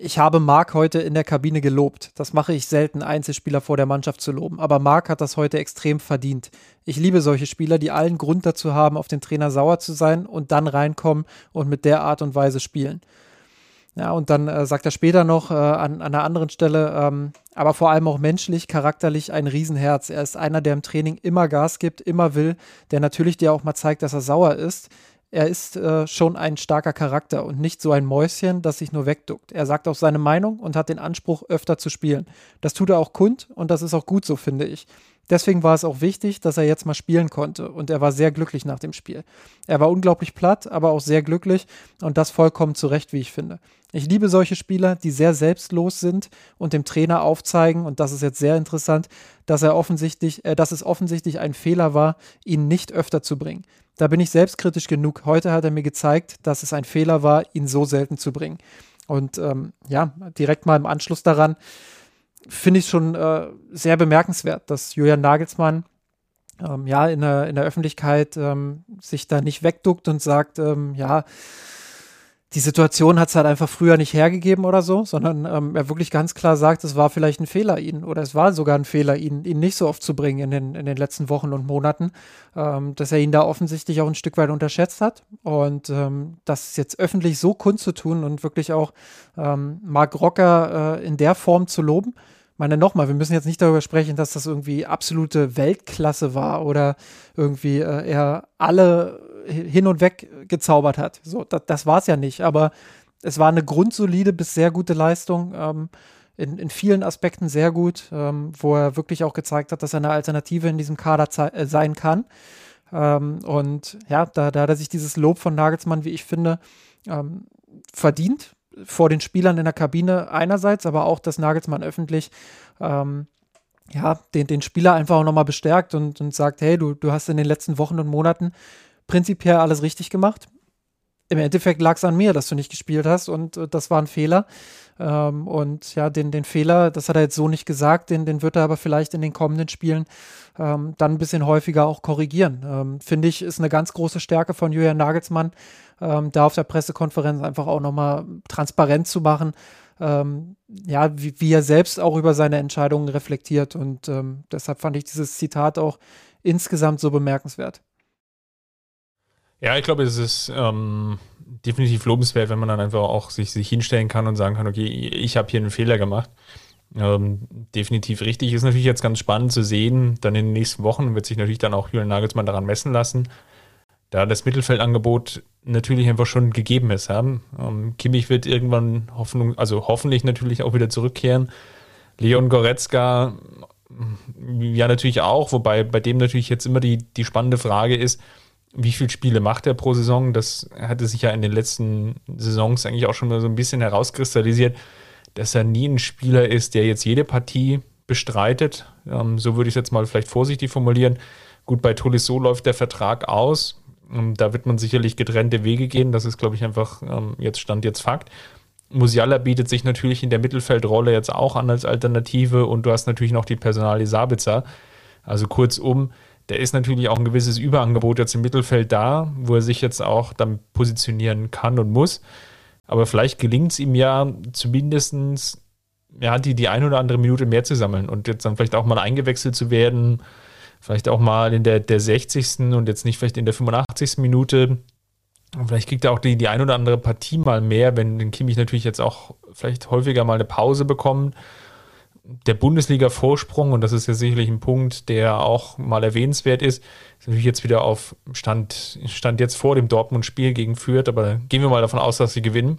ich habe Marc heute in der Kabine gelobt. Das mache ich selten, Einzelspieler vor der Mannschaft zu loben. Aber Marc hat das heute extrem verdient. Ich liebe solche Spieler, die allen Grund dazu haben, auf den Trainer sauer zu sein und dann reinkommen und mit der Art und Weise spielen. Ja, und dann äh, sagt er später noch äh, an, an einer anderen Stelle, ähm, aber vor allem auch menschlich, charakterlich ein Riesenherz. Er ist einer, der im Training immer Gas gibt, immer will, der natürlich dir auch mal zeigt, dass er sauer ist, er ist äh, schon ein starker Charakter und nicht so ein Mäuschen, das sich nur wegduckt. Er sagt auch seine Meinung und hat den Anspruch, öfter zu spielen. Das tut er auch kund und das ist auch gut so, finde ich. Deswegen war es auch wichtig, dass er jetzt mal spielen konnte und er war sehr glücklich nach dem Spiel. Er war unglaublich platt, aber auch sehr glücklich und das vollkommen zu Recht, wie ich finde. Ich liebe solche Spieler, die sehr selbstlos sind und dem Trainer aufzeigen, und das ist jetzt sehr interessant, dass er offensichtlich, äh, dass es offensichtlich ein Fehler war, ihn nicht öfter zu bringen. Da bin ich selbstkritisch genug. Heute hat er mir gezeigt, dass es ein Fehler war, ihn so selten zu bringen. Und ähm, ja, direkt mal im Anschluss daran finde ich schon äh, sehr bemerkenswert, dass Julian Nagelsmann ähm, ja in der, in der Öffentlichkeit ähm, sich da nicht wegduckt und sagt, ähm, ja, die Situation hat es halt einfach früher nicht hergegeben oder so, sondern ähm, er wirklich ganz klar sagt, es war vielleicht ein Fehler, ihn oder es war sogar ein Fehler, ihn, ihn nicht so oft zu bringen in den, in den letzten Wochen und Monaten, ähm, dass er ihn da offensichtlich auch ein Stück weit unterschätzt hat. Und ähm, das jetzt öffentlich so kundzutun und wirklich auch ähm, Mark Rocker äh, in der Form zu loben, meine, nochmal, wir müssen jetzt nicht darüber sprechen, dass das irgendwie absolute Weltklasse war oder irgendwie äh, er alle hin und weg gezaubert hat. So, das, das war es ja nicht, aber es war eine grundsolide bis sehr gute Leistung. Ähm, in, in vielen Aspekten sehr gut, ähm, wo er wirklich auch gezeigt hat, dass er eine Alternative in diesem Kader äh, sein kann. Ähm, und ja, da, da hat er sich dieses Lob von Nagelsmann, wie ich finde, ähm, verdient vor den Spielern in der Kabine einerseits, aber auch, dass Nagelsmann öffentlich ähm, ja, den, den Spieler einfach auch nochmal bestärkt und, und sagt, hey, du, du hast in den letzten Wochen und Monaten prinzipiell alles richtig gemacht. Im Endeffekt lag es an mir, dass du nicht gespielt hast und äh, das war ein Fehler. Ähm, und ja, den, den Fehler, das hat er jetzt so nicht gesagt, den, den wird er aber vielleicht in den kommenden Spielen ähm, dann ein bisschen häufiger auch korrigieren. Ähm, Finde ich, ist eine ganz große Stärke von Julian Nagelsmann, ähm, da auf der Pressekonferenz einfach auch nochmal transparent zu machen, ähm, ja, wie, wie, er selbst auch über seine Entscheidungen reflektiert. Und ähm, deshalb fand ich dieses Zitat auch insgesamt so bemerkenswert. Ja, ich glaube, es ist ähm, definitiv lobenswert, wenn man dann einfach auch sich, sich hinstellen kann und sagen kann, okay, ich habe hier einen Fehler gemacht. Ähm, definitiv richtig. Ist natürlich jetzt ganz spannend zu sehen. Dann in den nächsten Wochen wird sich natürlich dann auch Julian Nagelsmann daran messen lassen. Da das Mittelfeldangebot natürlich einfach schon gegeben ist. Ja. Ähm, Kimmich wird irgendwann Hoffnung, also hoffentlich natürlich auch wieder zurückkehren. Leon Goretzka ja natürlich auch, wobei bei dem natürlich jetzt immer die, die spannende Frage ist, wie viele Spiele macht er pro Saison? Das hatte sich ja in den letzten Saisons eigentlich auch schon mal so ein bisschen herauskristallisiert, dass er nie ein Spieler ist, der jetzt jede Partie bestreitet. Ähm, so würde ich es jetzt mal vielleicht vorsichtig formulieren. Gut, bei Tolisso läuft der Vertrag aus. Ähm, da wird man sicherlich getrennte Wege gehen. Das ist, glaube ich, einfach ähm, jetzt Stand jetzt Fakt. Musiala bietet sich natürlich in der Mittelfeldrolle jetzt auch an als Alternative und du hast natürlich noch die Personalie Sabitzer. Also kurzum, der ist natürlich auch ein gewisses Überangebot jetzt im Mittelfeld da, wo er sich jetzt auch dann positionieren kann und muss. Aber vielleicht gelingt es ihm ja zumindest, ja, die, die ein oder andere Minute mehr zu sammeln und jetzt dann vielleicht auch mal eingewechselt zu werden, vielleicht auch mal in der, der 60. und jetzt nicht vielleicht in der 85. Minute. Und vielleicht kriegt er auch die, die ein oder andere Partie mal mehr, wenn Kimmich natürlich jetzt auch vielleicht häufiger mal eine Pause bekommt der Bundesliga-Vorsprung, und das ist ja sicherlich ein Punkt, der auch mal erwähnenswert ist, ist natürlich jetzt wieder auf Stand, Stand jetzt vor dem Dortmund-Spiel gegen Fürth, aber gehen wir mal davon aus, dass sie gewinnen.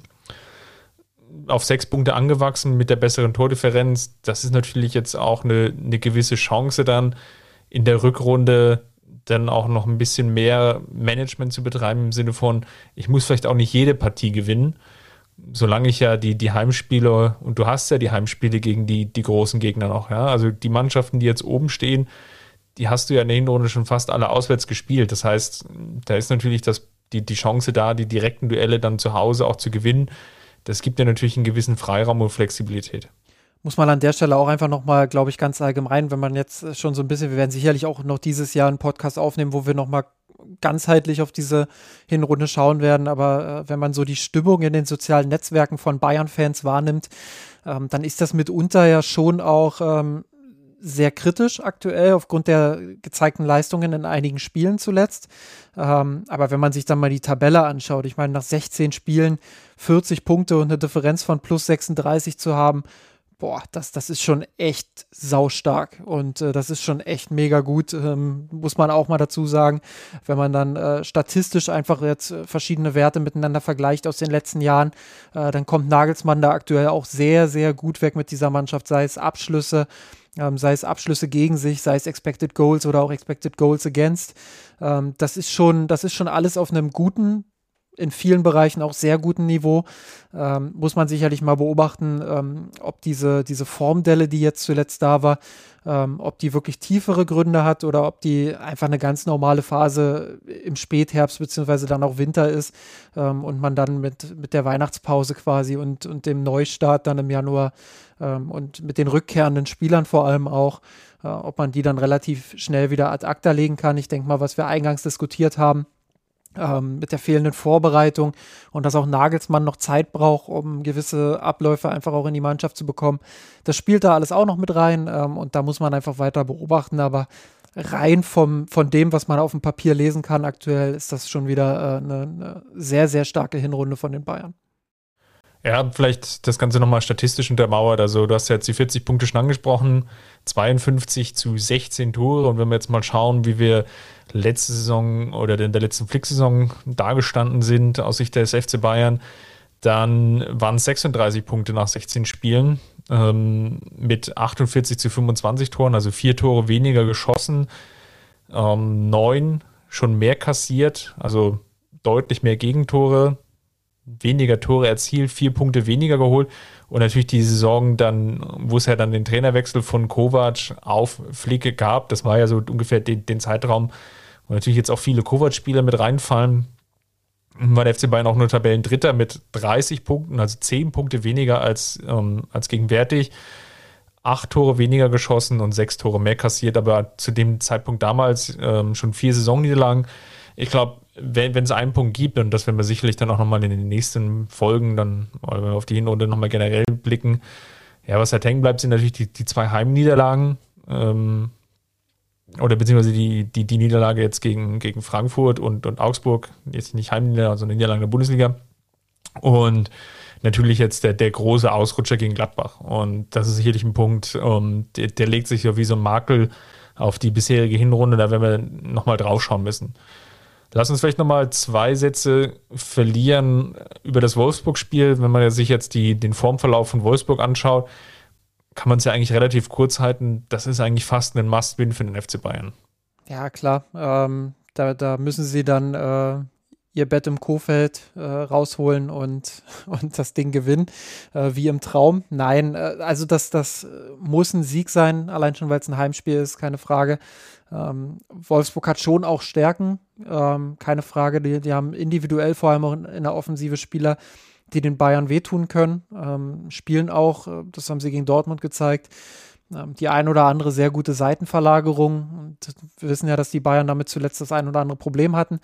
Auf sechs Punkte angewachsen mit der besseren Tordifferenz. Das ist natürlich jetzt auch eine, eine gewisse Chance dann in der Rückrunde dann auch noch ein bisschen mehr Management zu betreiben im Sinne von, ich muss vielleicht auch nicht jede Partie gewinnen solange ich ja die, die Heimspiele, und du hast ja die Heimspiele gegen die, die großen Gegner noch, ja. Also die Mannschaften, die jetzt oben stehen, die hast du ja in der Hinrunde schon fast alle auswärts gespielt. Das heißt, da ist natürlich das, die, die Chance da, die direkten Duelle dann zu Hause auch zu gewinnen. Das gibt ja natürlich einen gewissen Freiraum und Flexibilität muss man an der Stelle auch einfach nochmal, glaube ich, ganz allgemein, wenn man jetzt schon so ein bisschen, wir werden sicherlich auch noch dieses Jahr einen Podcast aufnehmen, wo wir nochmal ganzheitlich auf diese Hinrunde schauen werden. Aber äh, wenn man so die Stimmung in den sozialen Netzwerken von Bayern-Fans wahrnimmt, ähm, dann ist das mitunter ja schon auch ähm, sehr kritisch aktuell aufgrund der gezeigten Leistungen in einigen Spielen zuletzt. Ähm, aber wenn man sich dann mal die Tabelle anschaut, ich meine, nach 16 Spielen 40 Punkte und eine Differenz von plus 36 zu haben, boah, das, das ist schon echt saustark und äh, das ist schon echt mega gut, ähm, muss man auch mal dazu sagen. Wenn man dann äh, statistisch einfach jetzt äh, verschiedene Werte miteinander vergleicht aus den letzten Jahren, äh, dann kommt Nagelsmann da aktuell auch sehr, sehr gut weg mit dieser Mannschaft, sei es Abschlüsse, ähm, sei es Abschlüsse gegen sich, sei es Expected Goals oder auch Expected Goals against. Ähm, das ist schon, das ist schon alles auf einem guten in vielen Bereichen auch sehr guten Niveau. Ähm, muss man sicherlich mal beobachten, ähm, ob diese, diese Formdelle, die jetzt zuletzt da war, ähm, ob die wirklich tiefere Gründe hat oder ob die einfach eine ganz normale Phase im Spätherbst beziehungsweise dann auch Winter ist ähm, und man dann mit, mit der Weihnachtspause quasi und, und dem Neustart dann im Januar ähm, und mit den rückkehrenden Spielern vor allem auch, äh, ob man die dann relativ schnell wieder ad acta legen kann. Ich denke mal, was wir eingangs diskutiert haben, ähm, mit der fehlenden Vorbereitung und dass auch Nagelsmann noch Zeit braucht, um gewisse Abläufe einfach auch in die Mannschaft zu bekommen. Das spielt da alles auch noch mit rein ähm, und da muss man einfach weiter beobachten, aber rein vom, von dem, was man auf dem Papier lesen kann aktuell, ist das schon wieder äh, eine, eine sehr, sehr starke Hinrunde von den Bayern. Ja, vielleicht das Ganze nochmal statistisch untermauert. Also, du hast ja jetzt die 40 Punkte schon angesprochen, 52 zu 16 Tore. Und wenn wir jetzt mal schauen, wie wir letzte Saison oder in der letzten Flick-Saison dargestanden sind aus Sicht des FC Bayern, dann waren es 36 Punkte nach 16 Spielen ähm, mit 48 zu 25 Toren, also vier Tore weniger geschossen, ähm, neun schon mehr kassiert, also deutlich mehr Gegentore, weniger Tore erzielt, vier Punkte weniger geholt. Und natürlich die Saison dann, wo es ja dann den Trainerwechsel von Kovac auf Flicke gab, das war ja so ungefähr den, den Zeitraum, wo natürlich jetzt auch viele Kovac-Spieler mit reinfallen. War der FC Bayern auch nur Tabellendritter mit 30 Punkten, also 10 Punkte weniger als, ähm, als gegenwärtig. Acht Tore weniger geschossen und sechs Tore mehr kassiert, aber zu dem Zeitpunkt damals ähm, schon vier Saisonniederlagen. Ich glaube, wenn es einen Punkt gibt, und das werden wir sicherlich dann auch nochmal in den nächsten Folgen, dann auf die Hinrunde nochmal generell blicken, ja, was halt hängen bleibt, sind natürlich die, die zwei Heimniederlagen. Ähm, oder beziehungsweise die, die, die Niederlage jetzt gegen, gegen Frankfurt und, und Augsburg, jetzt nicht Heimniederlage, sondern Niederlage der Bundesliga. Und natürlich jetzt der, der große Ausrutscher gegen Gladbach. Und das ist sicherlich ein Punkt, um, ähm, der, der legt sich ja wie so ein Makel auf die bisherige Hinrunde, da werden wir nochmal draufschauen müssen. Lass uns vielleicht nochmal zwei Sätze verlieren über das Wolfsburg-Spiel. Wenn man sich jetzt die, den Formverlauf von Wolfsburg anschaut, kann man es ja eigentlich relativ kurz halten. Das ist eigentlich fast ein Must-Win für den FC Bayern. Ja, klar. Ähm, da, da müssen sie dann äh, ihr Bett im Kofeld äh, rausholen und, [laughs] und das Ding gewinnen, äh, wie im Traum. Nein, äh, also das, das muss ein Sieg sein, allein schon, weil es ein Heimspiel ist, keine Frage. Ähm, Wolfsburg hat schon auch Stärken, ähm, keine Frage. Die, die haben individuell vor allem auch in, in der Offensive Spieler, die den Bayern wehtun können, ähm, spielen auch, das haben sie gegen Dortmund gezeigt, ähm, die ein oder andere sehr gute Seitenverlagerung. Und wir wissen ja, dass die Bayern damit zuletzt das ein oder andere Problem hatten.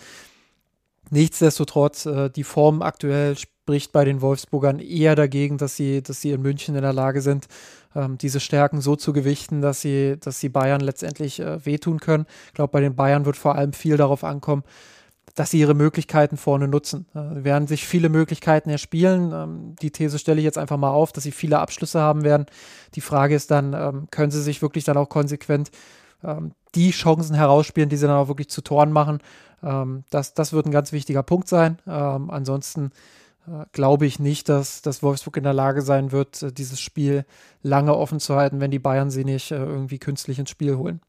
Nichtsdestotrotz, äh, die Form aktuell spricht bei den Wolfsburgern eher dagegen, dass sie, dass sie in München in der Lage sind, ähm, diese Stärken so zu gewichten, dass sie, dass sie Bayern letztendlich äh, wehtun können. Ich glaube, bei den Bayern wird vor allem viel darauf ankommen, dass sie ihre Möglichkeiten vorne nutzen. Äh, werden sich viele Möglichkeiten erspielen. Ähm, die These stelle ich jetzt einfach mal auf, dass sie viele Abschlüsse haben werden. Die Frage ist dann, ähm, können sie sich wirklich dann auch konsequent ähm, die Chancen herausspielen, die sie dann auch wirklich zu Toren machen? Ähm, das, das wird ein ganz wichtiger Punkt sein. Ähm, ansonsten glaube ich nicht, dass, dass Wolfsburg in der Lage sein wird, äh, dieses Spiel lange offen zu halten, wenn die Bayern sie nicht äh, irgendwie künstlich ins Spiel holen.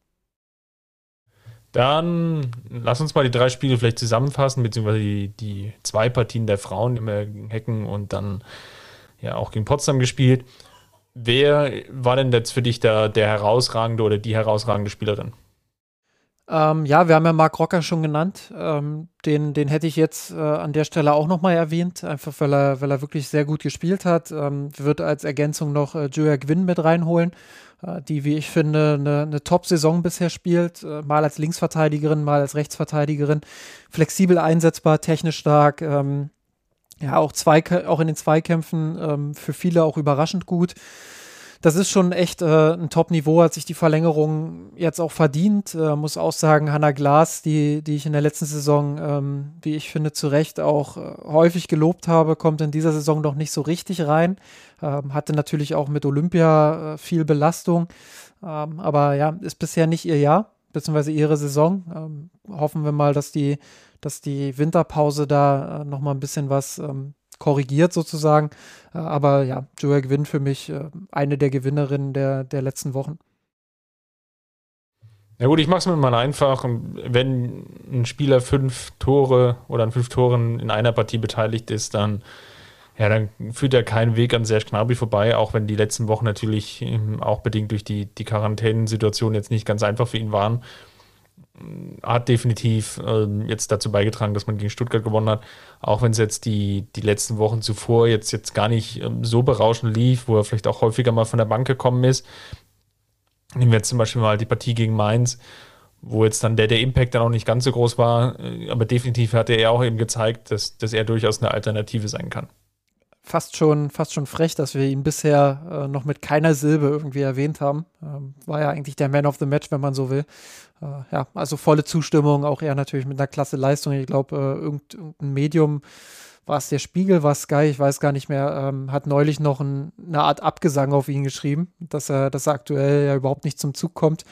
Dann lass uns mal die drei Spiele vielleicht zusammenfassen, beziehungsweise die, die zwei Partien der Frauen, gegen Hecken und dann ja auch gegen Potsdam gespielt. Wer war denn jetzt für dich der, der herausragende oder die herausragende Spielerin? Ähm, ja, wir haben ja Marc Rocker schon genannt. Ähm, den, den hätte ich jetzt äh, an der Stelle auch nochmal erwähnt, einfach weil er, weil er wirklich sehr gut gespielt hat. Ähm, wird als Ergänzung noch äh, Julia Gwynn mit reinholen, äh, die, wie ich finde, eine, eine Top-Saison bisher spielt. Äh, mal als Linksverteidigerin, mal als Rechtsverteidigerin. Flexibel einsetzbar, technisch stark. Ähm, ja, auch, zwei, auch in den Zweikämpfen ähm, für viele auch überraschend gut das ist schon echt äh, ein Top-Niveau, hat sich die Verlängerung jetzt auch verdient. Äh, muss auch sagen, Hannah Glas, die, die ich in der letzten Saison, ähm, wie ich finde, zu Recht auch äh, häufig gelobt habe, kommt in dieser Saison noch nicht so richtig rein. Ähm, hatte natürlich auch mit Olympia äh, viel Belastung, ähm, aber ja, ist bisher nicht ihr Jahr, beziehungsweise ihre Saison. Ähm, hoffen wir mal, dass die, dass die Winterpause da äh, nochmal ein bisschen was ähm, korrigiert sozusagen. Äh, aber ja, Joel gewinnt für mich äh, eine der Gewinnerinnen der, der letzten Wochen. Ja gut, ich mache es mir mal einfach. Wenn ein Spieler fünf Tore oder an fünf Toren in einer Partie beteiligt ist, dann, ja, dann führt er keinen Weg an Serge Gnabry vorbei, auch wenn die letzten Wochen natürlich ähm, auch bedingt durch die, die Quarantänensituation jetzt nicht ganz einfach für ihn waren hat definitiv äh, jetzt dazu beigetragen, dass man gegen Stuttgart gewonnen hat. Auch wenn es jetzt die, die letzten Wochen zuvor jetzt, jetzt gar nicht ähm, so berauschend lief, wo er vielleicht auch häufiger mal von der Bank gekommen ist. Nehmen wir jetzt zum Beispiel mal die Partie gegen Mainz, wo jetzt dann der, der Impact dann auch nicht ganz so groß war. Äh, aber definitiv hat er auch eben gezeigt, dass, dass er durchaus eine Alternative sein kann fast schon, fast schon frech, dass wir ihn bisher äh, noch mit keiner Silbe irgendwie erwähnt haben. Ähm, war ja eigentlich der Man of the Match, wenn man so will. Äh, ja, also volle Zustimmung, auch er natürlich mit einer klasse Leistung. Ich glaube, äh, irgendein Medium, war es der Spiegel, war Sky, ich weiß gar nicht mehr, ähm, hat neulich noch ein, eine Art Abgesang auf ihn geschrieben, dass er, dass er aktuell ja überhaupt nicht zum Zug kommt.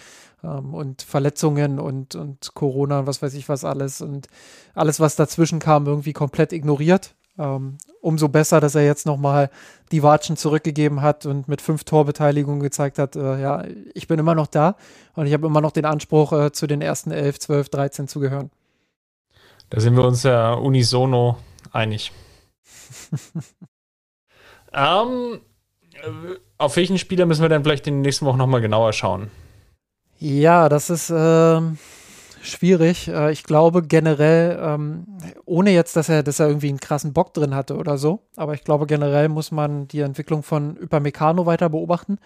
Ähm, und Verletzungen und, und Corona und was weiß ich was alles und alles, was dazwischen kam, irgendwie komplett ignoriert. Ähm, umso besser, dass er jetzt nochmal die Watschen zurückgegeben hat und mit fünf Torbeteiligungen gezeigt hat, äh, ja, ich bin immer noch da und ich habe immer noch den Anspruch, äh, zu den ersten 11, 12, 13 zu gehören. Da sind wir uns ja unisono einig. [laughs] ähm, auf welchen Spieler müssen wir dann vielleicht in den nächsten Wochen nochmal genauer schauen? Ja, das ist, äh, schwierig. Äh, ich glaube generell, ähm, ohne jetzt, dass er, dass er irgendwie einen krassen Bock drin hatte oder so, aber ich glaube generell muss man die Entwicklung von Upamecano weiter beobachten.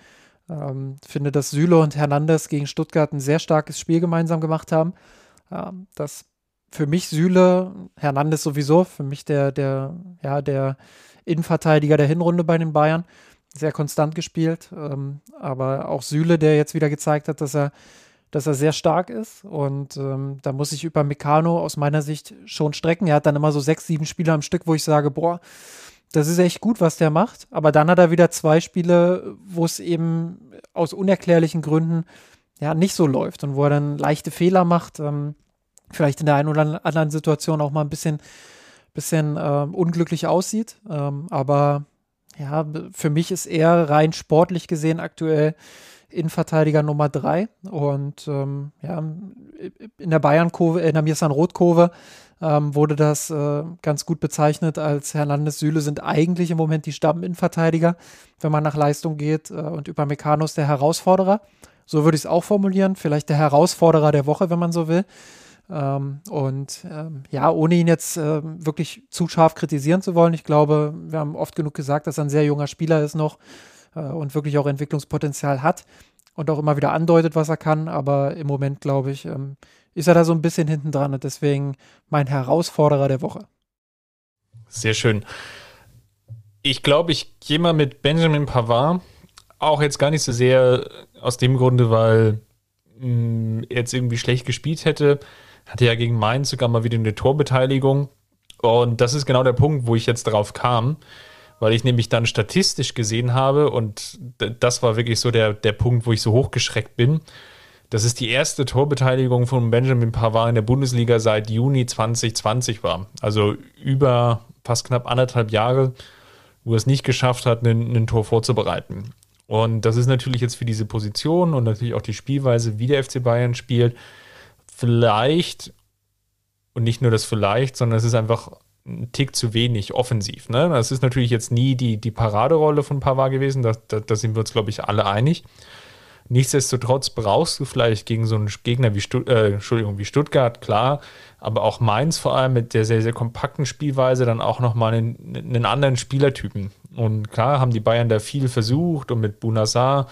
Ähm, finde, dass Süle und Hernandez gegen Stuttgart ein sehr starkes Spiel gemeinsam gemacht haben. Ähm, dass für mich Süle, Hernandez sowieso, für mich der, der, ja, der Innenverteidiger der Hinrunde bei den Bayern, sehr konstant gespielt. Ähm, aber auch Süle, der jetzt wieder gezeigt hat, dass er dass er sehr stark ist. Und ähm, da muss ich über Meccano aus meiner Sicht schon strecken. Er hat dann immer so sechs, sieben Spieler am Stück, wo ich sage, boah, das ist echt gut, was der macht. Aber dann hat er wieder zwei Spiele, wo es eben aus unerklärlichen Gründen ja nicht so läuft und wo er dann leichte Fehler macht. Ähm, vielleicht in der einen oder anderen Situation auch mal ein bisschen, bisschen äh, unglücklich aussieht. Ähm, aber ja, für mich ist er rein sportlich gesehen aktuell Innenverteidiger Nummer drei. Und ähm, ja, in der Bayern-Kurve, in der Mirsan-Rot-Kurve ähm, wurde das äh, ganz gut bezeichnet als Hernandez Süle sind eigentlich im Moment die Stamminnenverteidiger, wenn man nach Leistung geht. Äh, und über Mechanos der Herausforderer. So würde ich es auch formulieren. Vielleicht der Herausforderer der Woche, wenn man so will. Ähm, und ähm, ja, ohne ihn jetzt äh, wirklich zu scharf kritisieren zu wollen, ich glaube, wir haben oft genug gesagt, dass er ein sehr junger Spieler ist noch äh, und wirklich auch Entwicklungspotenzial hat und auch immer wieder andeutet, was er kann. Aber im Moment, glaube ich, ähm, ist er da so ein bisschen hinten dran und deswegen mein Herausforderer der Woche. Sehr schön. Ich glaube, ich gehe mal mit Benjamin Pavard. Auch jetzt gar nicht so sehr aus dem Grunde, weil mh, mm, er jetzt irgendwie schlecht gespielt hätte. Hatte ja gegen Mainz sogar mal wieder eine Torbeteiligung. Und das ist genau der Punkt, wo ich jetzt drauf kam, weil ich nämlich dann statistisch gesehen habe und das war wirklich so der, der Punkt, wo ich so hochgeschreckt bin. Das ist die erste Torbeteiligung von Benjamin Pavard in der Bundesliga seit Juni 2020 war. Also über fast knapp anderthalb Jahre, wo er es nicht geschafft hat, ein, Tor vorzubereiten. Und das ist natürlich jetzt für diese Position und natürlich auch die Spielweise, wie der FC Bayern spielt, vielleicht, und nicht nur das vielleicht, sondern es ist einfach ein Tick zu wenig offensiv. Ne? Das ist natürlich jetzt nie die, die Paraderolle von Pavard gewesen, da, da, da sind wir uns, glaube ich, alle einig. Nichtsdestotrotz brauchst du vielleicht gegen so einen Gegner wie, Stutt äh, Entschuldigung, wie Stuttgart, klar, aber auch Mainz vor allem mit der sehr, sehr kompakten Spielweise dann auch nochmal einen, einen anderen Spielertypen. Und klar haben die Bayern da viel versucht und mit Bunassar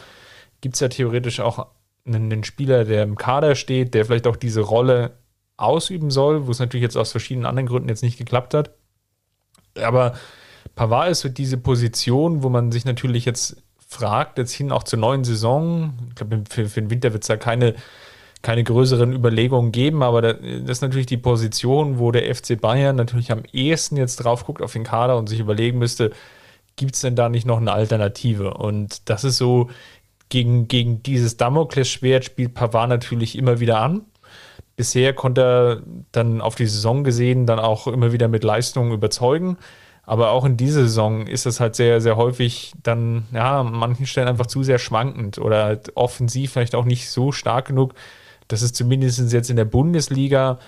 gibt es ja theoretisch auch einen, einen Spieler, der im Kader steht, der vielleicht auch diese Rolle ausüben soll, wo es natürlich jetzt aus verschiedenen anderen Gründen jetzt nicht geklappt hat. Aber Pavard ist so diese Position, wo man sich natürlich jetzt fragt, jetzt hin auch zur neuen Saison. Ich glaube, für, für den Winter wird es da keine, keine größeren Überlegungen geben, aber das ist natürlich die Position, wo der FC Bayern natürlich am ehesten jetzt drauf guckt auf den Kader und sich überlegen müsste, gibt es denn da nicht noch eine Alternative? Und das ist so, gegen, gegen dieses Damoklesschwert spielt Pavard natürlich immer wieder an. Bisher konnte er dann auf die Saison gesehen dann auch immer wieder mit Leistungen überzeugen. Aber auch in dieser Saison ist es halt sehr, sehr häufig dann, ja, an manchen Stellen einfach zu sehr schwankend oder halt offensiv vielleicht auch nicht so stark genug, dass es zumindest jetzt in der Bundesliga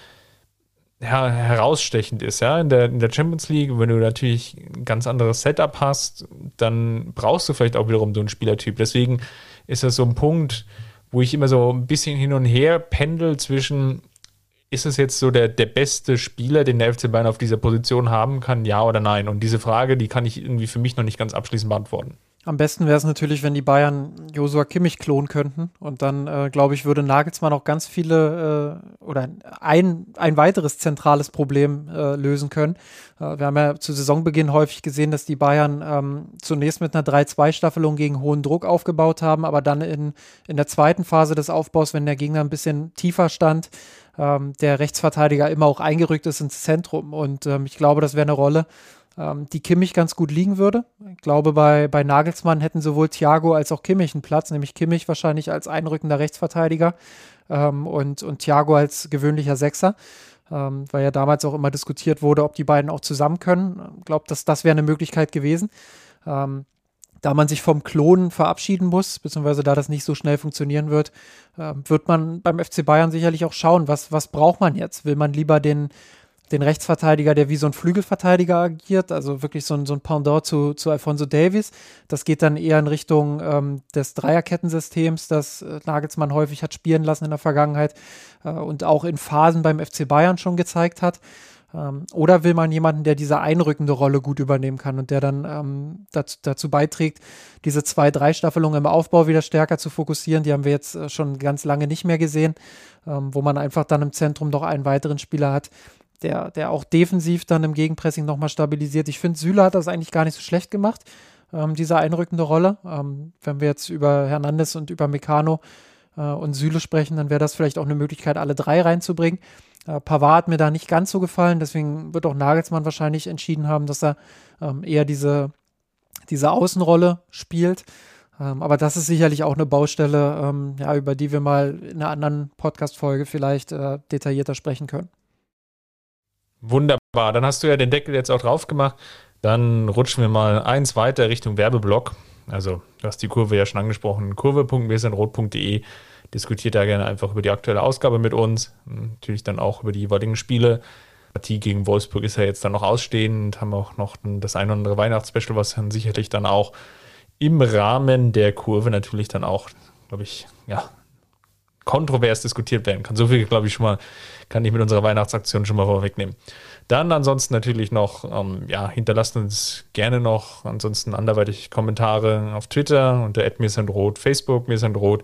ja, herausstechend ist. Ja? In, der, in der Champions League, wenn du natürlich ein ganz anderes Setup hast, dann brauchst du vielleicht auch wiederum so einen Spielertyp. Deswegen ist das so ein Punkt, wo ich immer so ein bisschen hin und her pendel zwischen, ist es jetzt so der, der beste Spieler, den der FC Bayern auf dieser Position haben kann, ja oder nein? Und diese Frage, die kann ich irgendwie für mich noch nicht ganz abschließend beantworten. Am besten wäre es natürlich, wenn die Bayern Josua Kimmich klonen könnten. Und dann, äh, glaube ich, würde Nagelsmann auch ganz viele äh, oder ein, ein weiteres zentrales Problem äh, lösen können. Äh, wir haben ja zu Saisonbeginn häufig gesehen, dass die Bayern ähm, zunächst mit einer 3-2-Staffelung gegen hohen Druck aufgebaut haben, aber dann in, in der zweiten Phase des Aufbaus, wenn der Gegner ein bisschen tiefer stand, ähm, der Rechtsverteidiger immer auch eingerückt ist ins Zentrum. Und ähm, ich glaube, das wäre eine Rolle, ähm, die Kimmich ganz gut liegen würde. Ich glaube, bei, bei Nagelsmann hätten sowohl Thiago als auch Kimmich einen Platz, nämlich Kimmich wahrscheinlich als einrückender Rechtsverteidiger ähm, und, und Thiago als gewöhnlicher Sechser. Ähm, weil ja damals auch immer diskutiert wurde, ob die beiden auch zusammen können. Ich glaube, das, das wäre eine Möglichkeit gewesen. Ähm, da man sich vom Klonen verabschieden muss, beziehungsweise da das nicht so schnell funktionieren wird, äh, wird man beim FC Bayern sicherlich auch schauen, was, was braucht man jetzt? Will man lieber den, den Rechtsverteidiger, der wie so ein Flügelverteidiger agiert, also wirklich so ein, so ein Pendant zu, zu Alfonso Davis. Das geht dann eher in Richtung ähm, des Dreierkettensystems, das äh, Nagelsmann häufig hat spielen lassen in der Vergangenheit äh, und auch in Phasen beim FC Bayern schon gezeigt hat. Ähm, oder will man jemanden, der diese einrückende Rolle gut übernehmen kann und der dann ähm, dazu, dazu, beiträgt, diese zwei, drei Staffelungen im Aufbau wieder stärker zu fokussieren? Die haben wir jetzt äh, schon ganz lange nicht mehr gesehen, ähm, wo man einfach dann im Zentrum noch einen weiteren Spieler hat, der, der auch defensiv dann im Gegenpressing nochmal stabilisiert. Ich finde, Süle hat das eigentlich gar nicht so schlecht gemacht, ähm, diese einrückende Rolle. Ähm, wenn wir jetzt über Hernandez und über Meccano äh, und Süle sprechen, dann wäre das vielleicht auch eine Möglichkeit, alle drei reinzubringen. Äh, Pavard hat mir da nicht ganz so gefallen, deswegen wird auch Nagelsmann wahrscheinlich entschieden haben, dass er ähm, eher diese, diese Außenrolle spielt. Ähm, aber das ist sicherlich auch eine Baustelle, ähm, ja, über die wir mal in einer anderen Podcast-Folge vielleicht äh, detaillierter sprechen können. Wunderbar, dann hast du ja den Deckel jetzt auch drauf gemacht. Dann rutschen wir mal eins weiter Richtung Werbeblock. Also, du hast die Kurve ja schon angesprochen. Kurve.mesenrot.de diskutiert da gerne einfach über die aktuelle Ausgabe mit uns. Natürlich dann auch über die jeweiligen Spiele. Partie gegen Wolfsburg ist ja jetzt dann noch ausstehend. Haben auch noch das ein oder andere Weihnachtsspecial, was dann sicherlich dann auch im Rahmen der Kurve natürlich dann auch, glaube ich, ja, kontrovers diskutiert werden kann. So viel, glaube ich, schon mal, kann ich mit unserer Weihnachtsaktion schon mal vorwegnehmen. Dann ansonsten natürlich noch, ähm, ja, hinterlasst uns gerne noch ansonsten anderweitig Kommentare auf Twitter unter @mirsandrot, Facebook mirsandrot.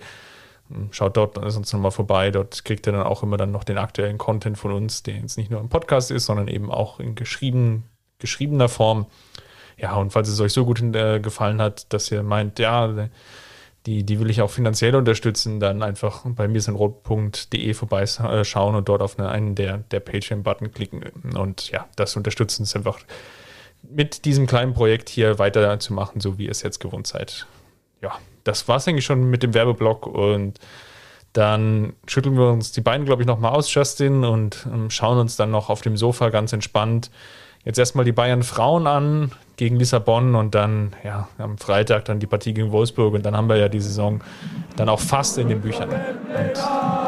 Ähm, schaut dort sonst nochmal vorbei. Dort kriegt ihr dann auch immer dann noch den aktuellen Content von uns, der jetzt nicht nur im Podcast ist, sondern eben auch in geschrieben, geschriebener Form. Ja, und falls es euch so gut äh, gefallen hat, dass ihr meint, ja, die, die will ich auch finanziell unterstützen, dann einfach bei mirsenrot.de vorbeischauen und dort auf eine, einen der, der Patreon-Button klicken. Und ja, das unterstützen uns einfach mit diesem kleinen Projekt hier weiterzumachen, so wie ihr es jetzt gewohnt seid. Ja, das war es eigentlich schon mit dem Werbeblock und dann schütteln wir uns die Beine, glaube ich, nochmal aus, Justin, und ähm, schauen uns dann noch auf dem Sofa ganz entspannt jetzt erstmal die Bayern Frauen an gegen Lissabon und dann ja, am Freitag dann die Partie gegen Wolfsburg und dann haben wir ja die Saison dann auch fast in den Büchern. Und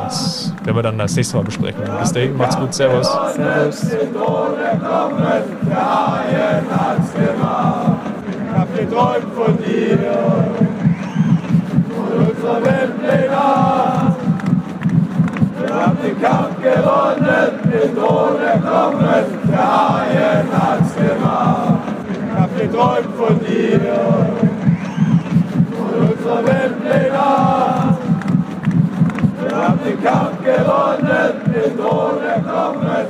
das werden wir dann das nächste Mal besprechen. Bis dahin, macht's gut, Servus. Servus. Den Kampf gewonnen, den Thron erkommen, der Haien hat's gemacht. Geträumt von dir und unserer Weltpläne. Wir haben den Kampf gewonnen, den Thron erkommen,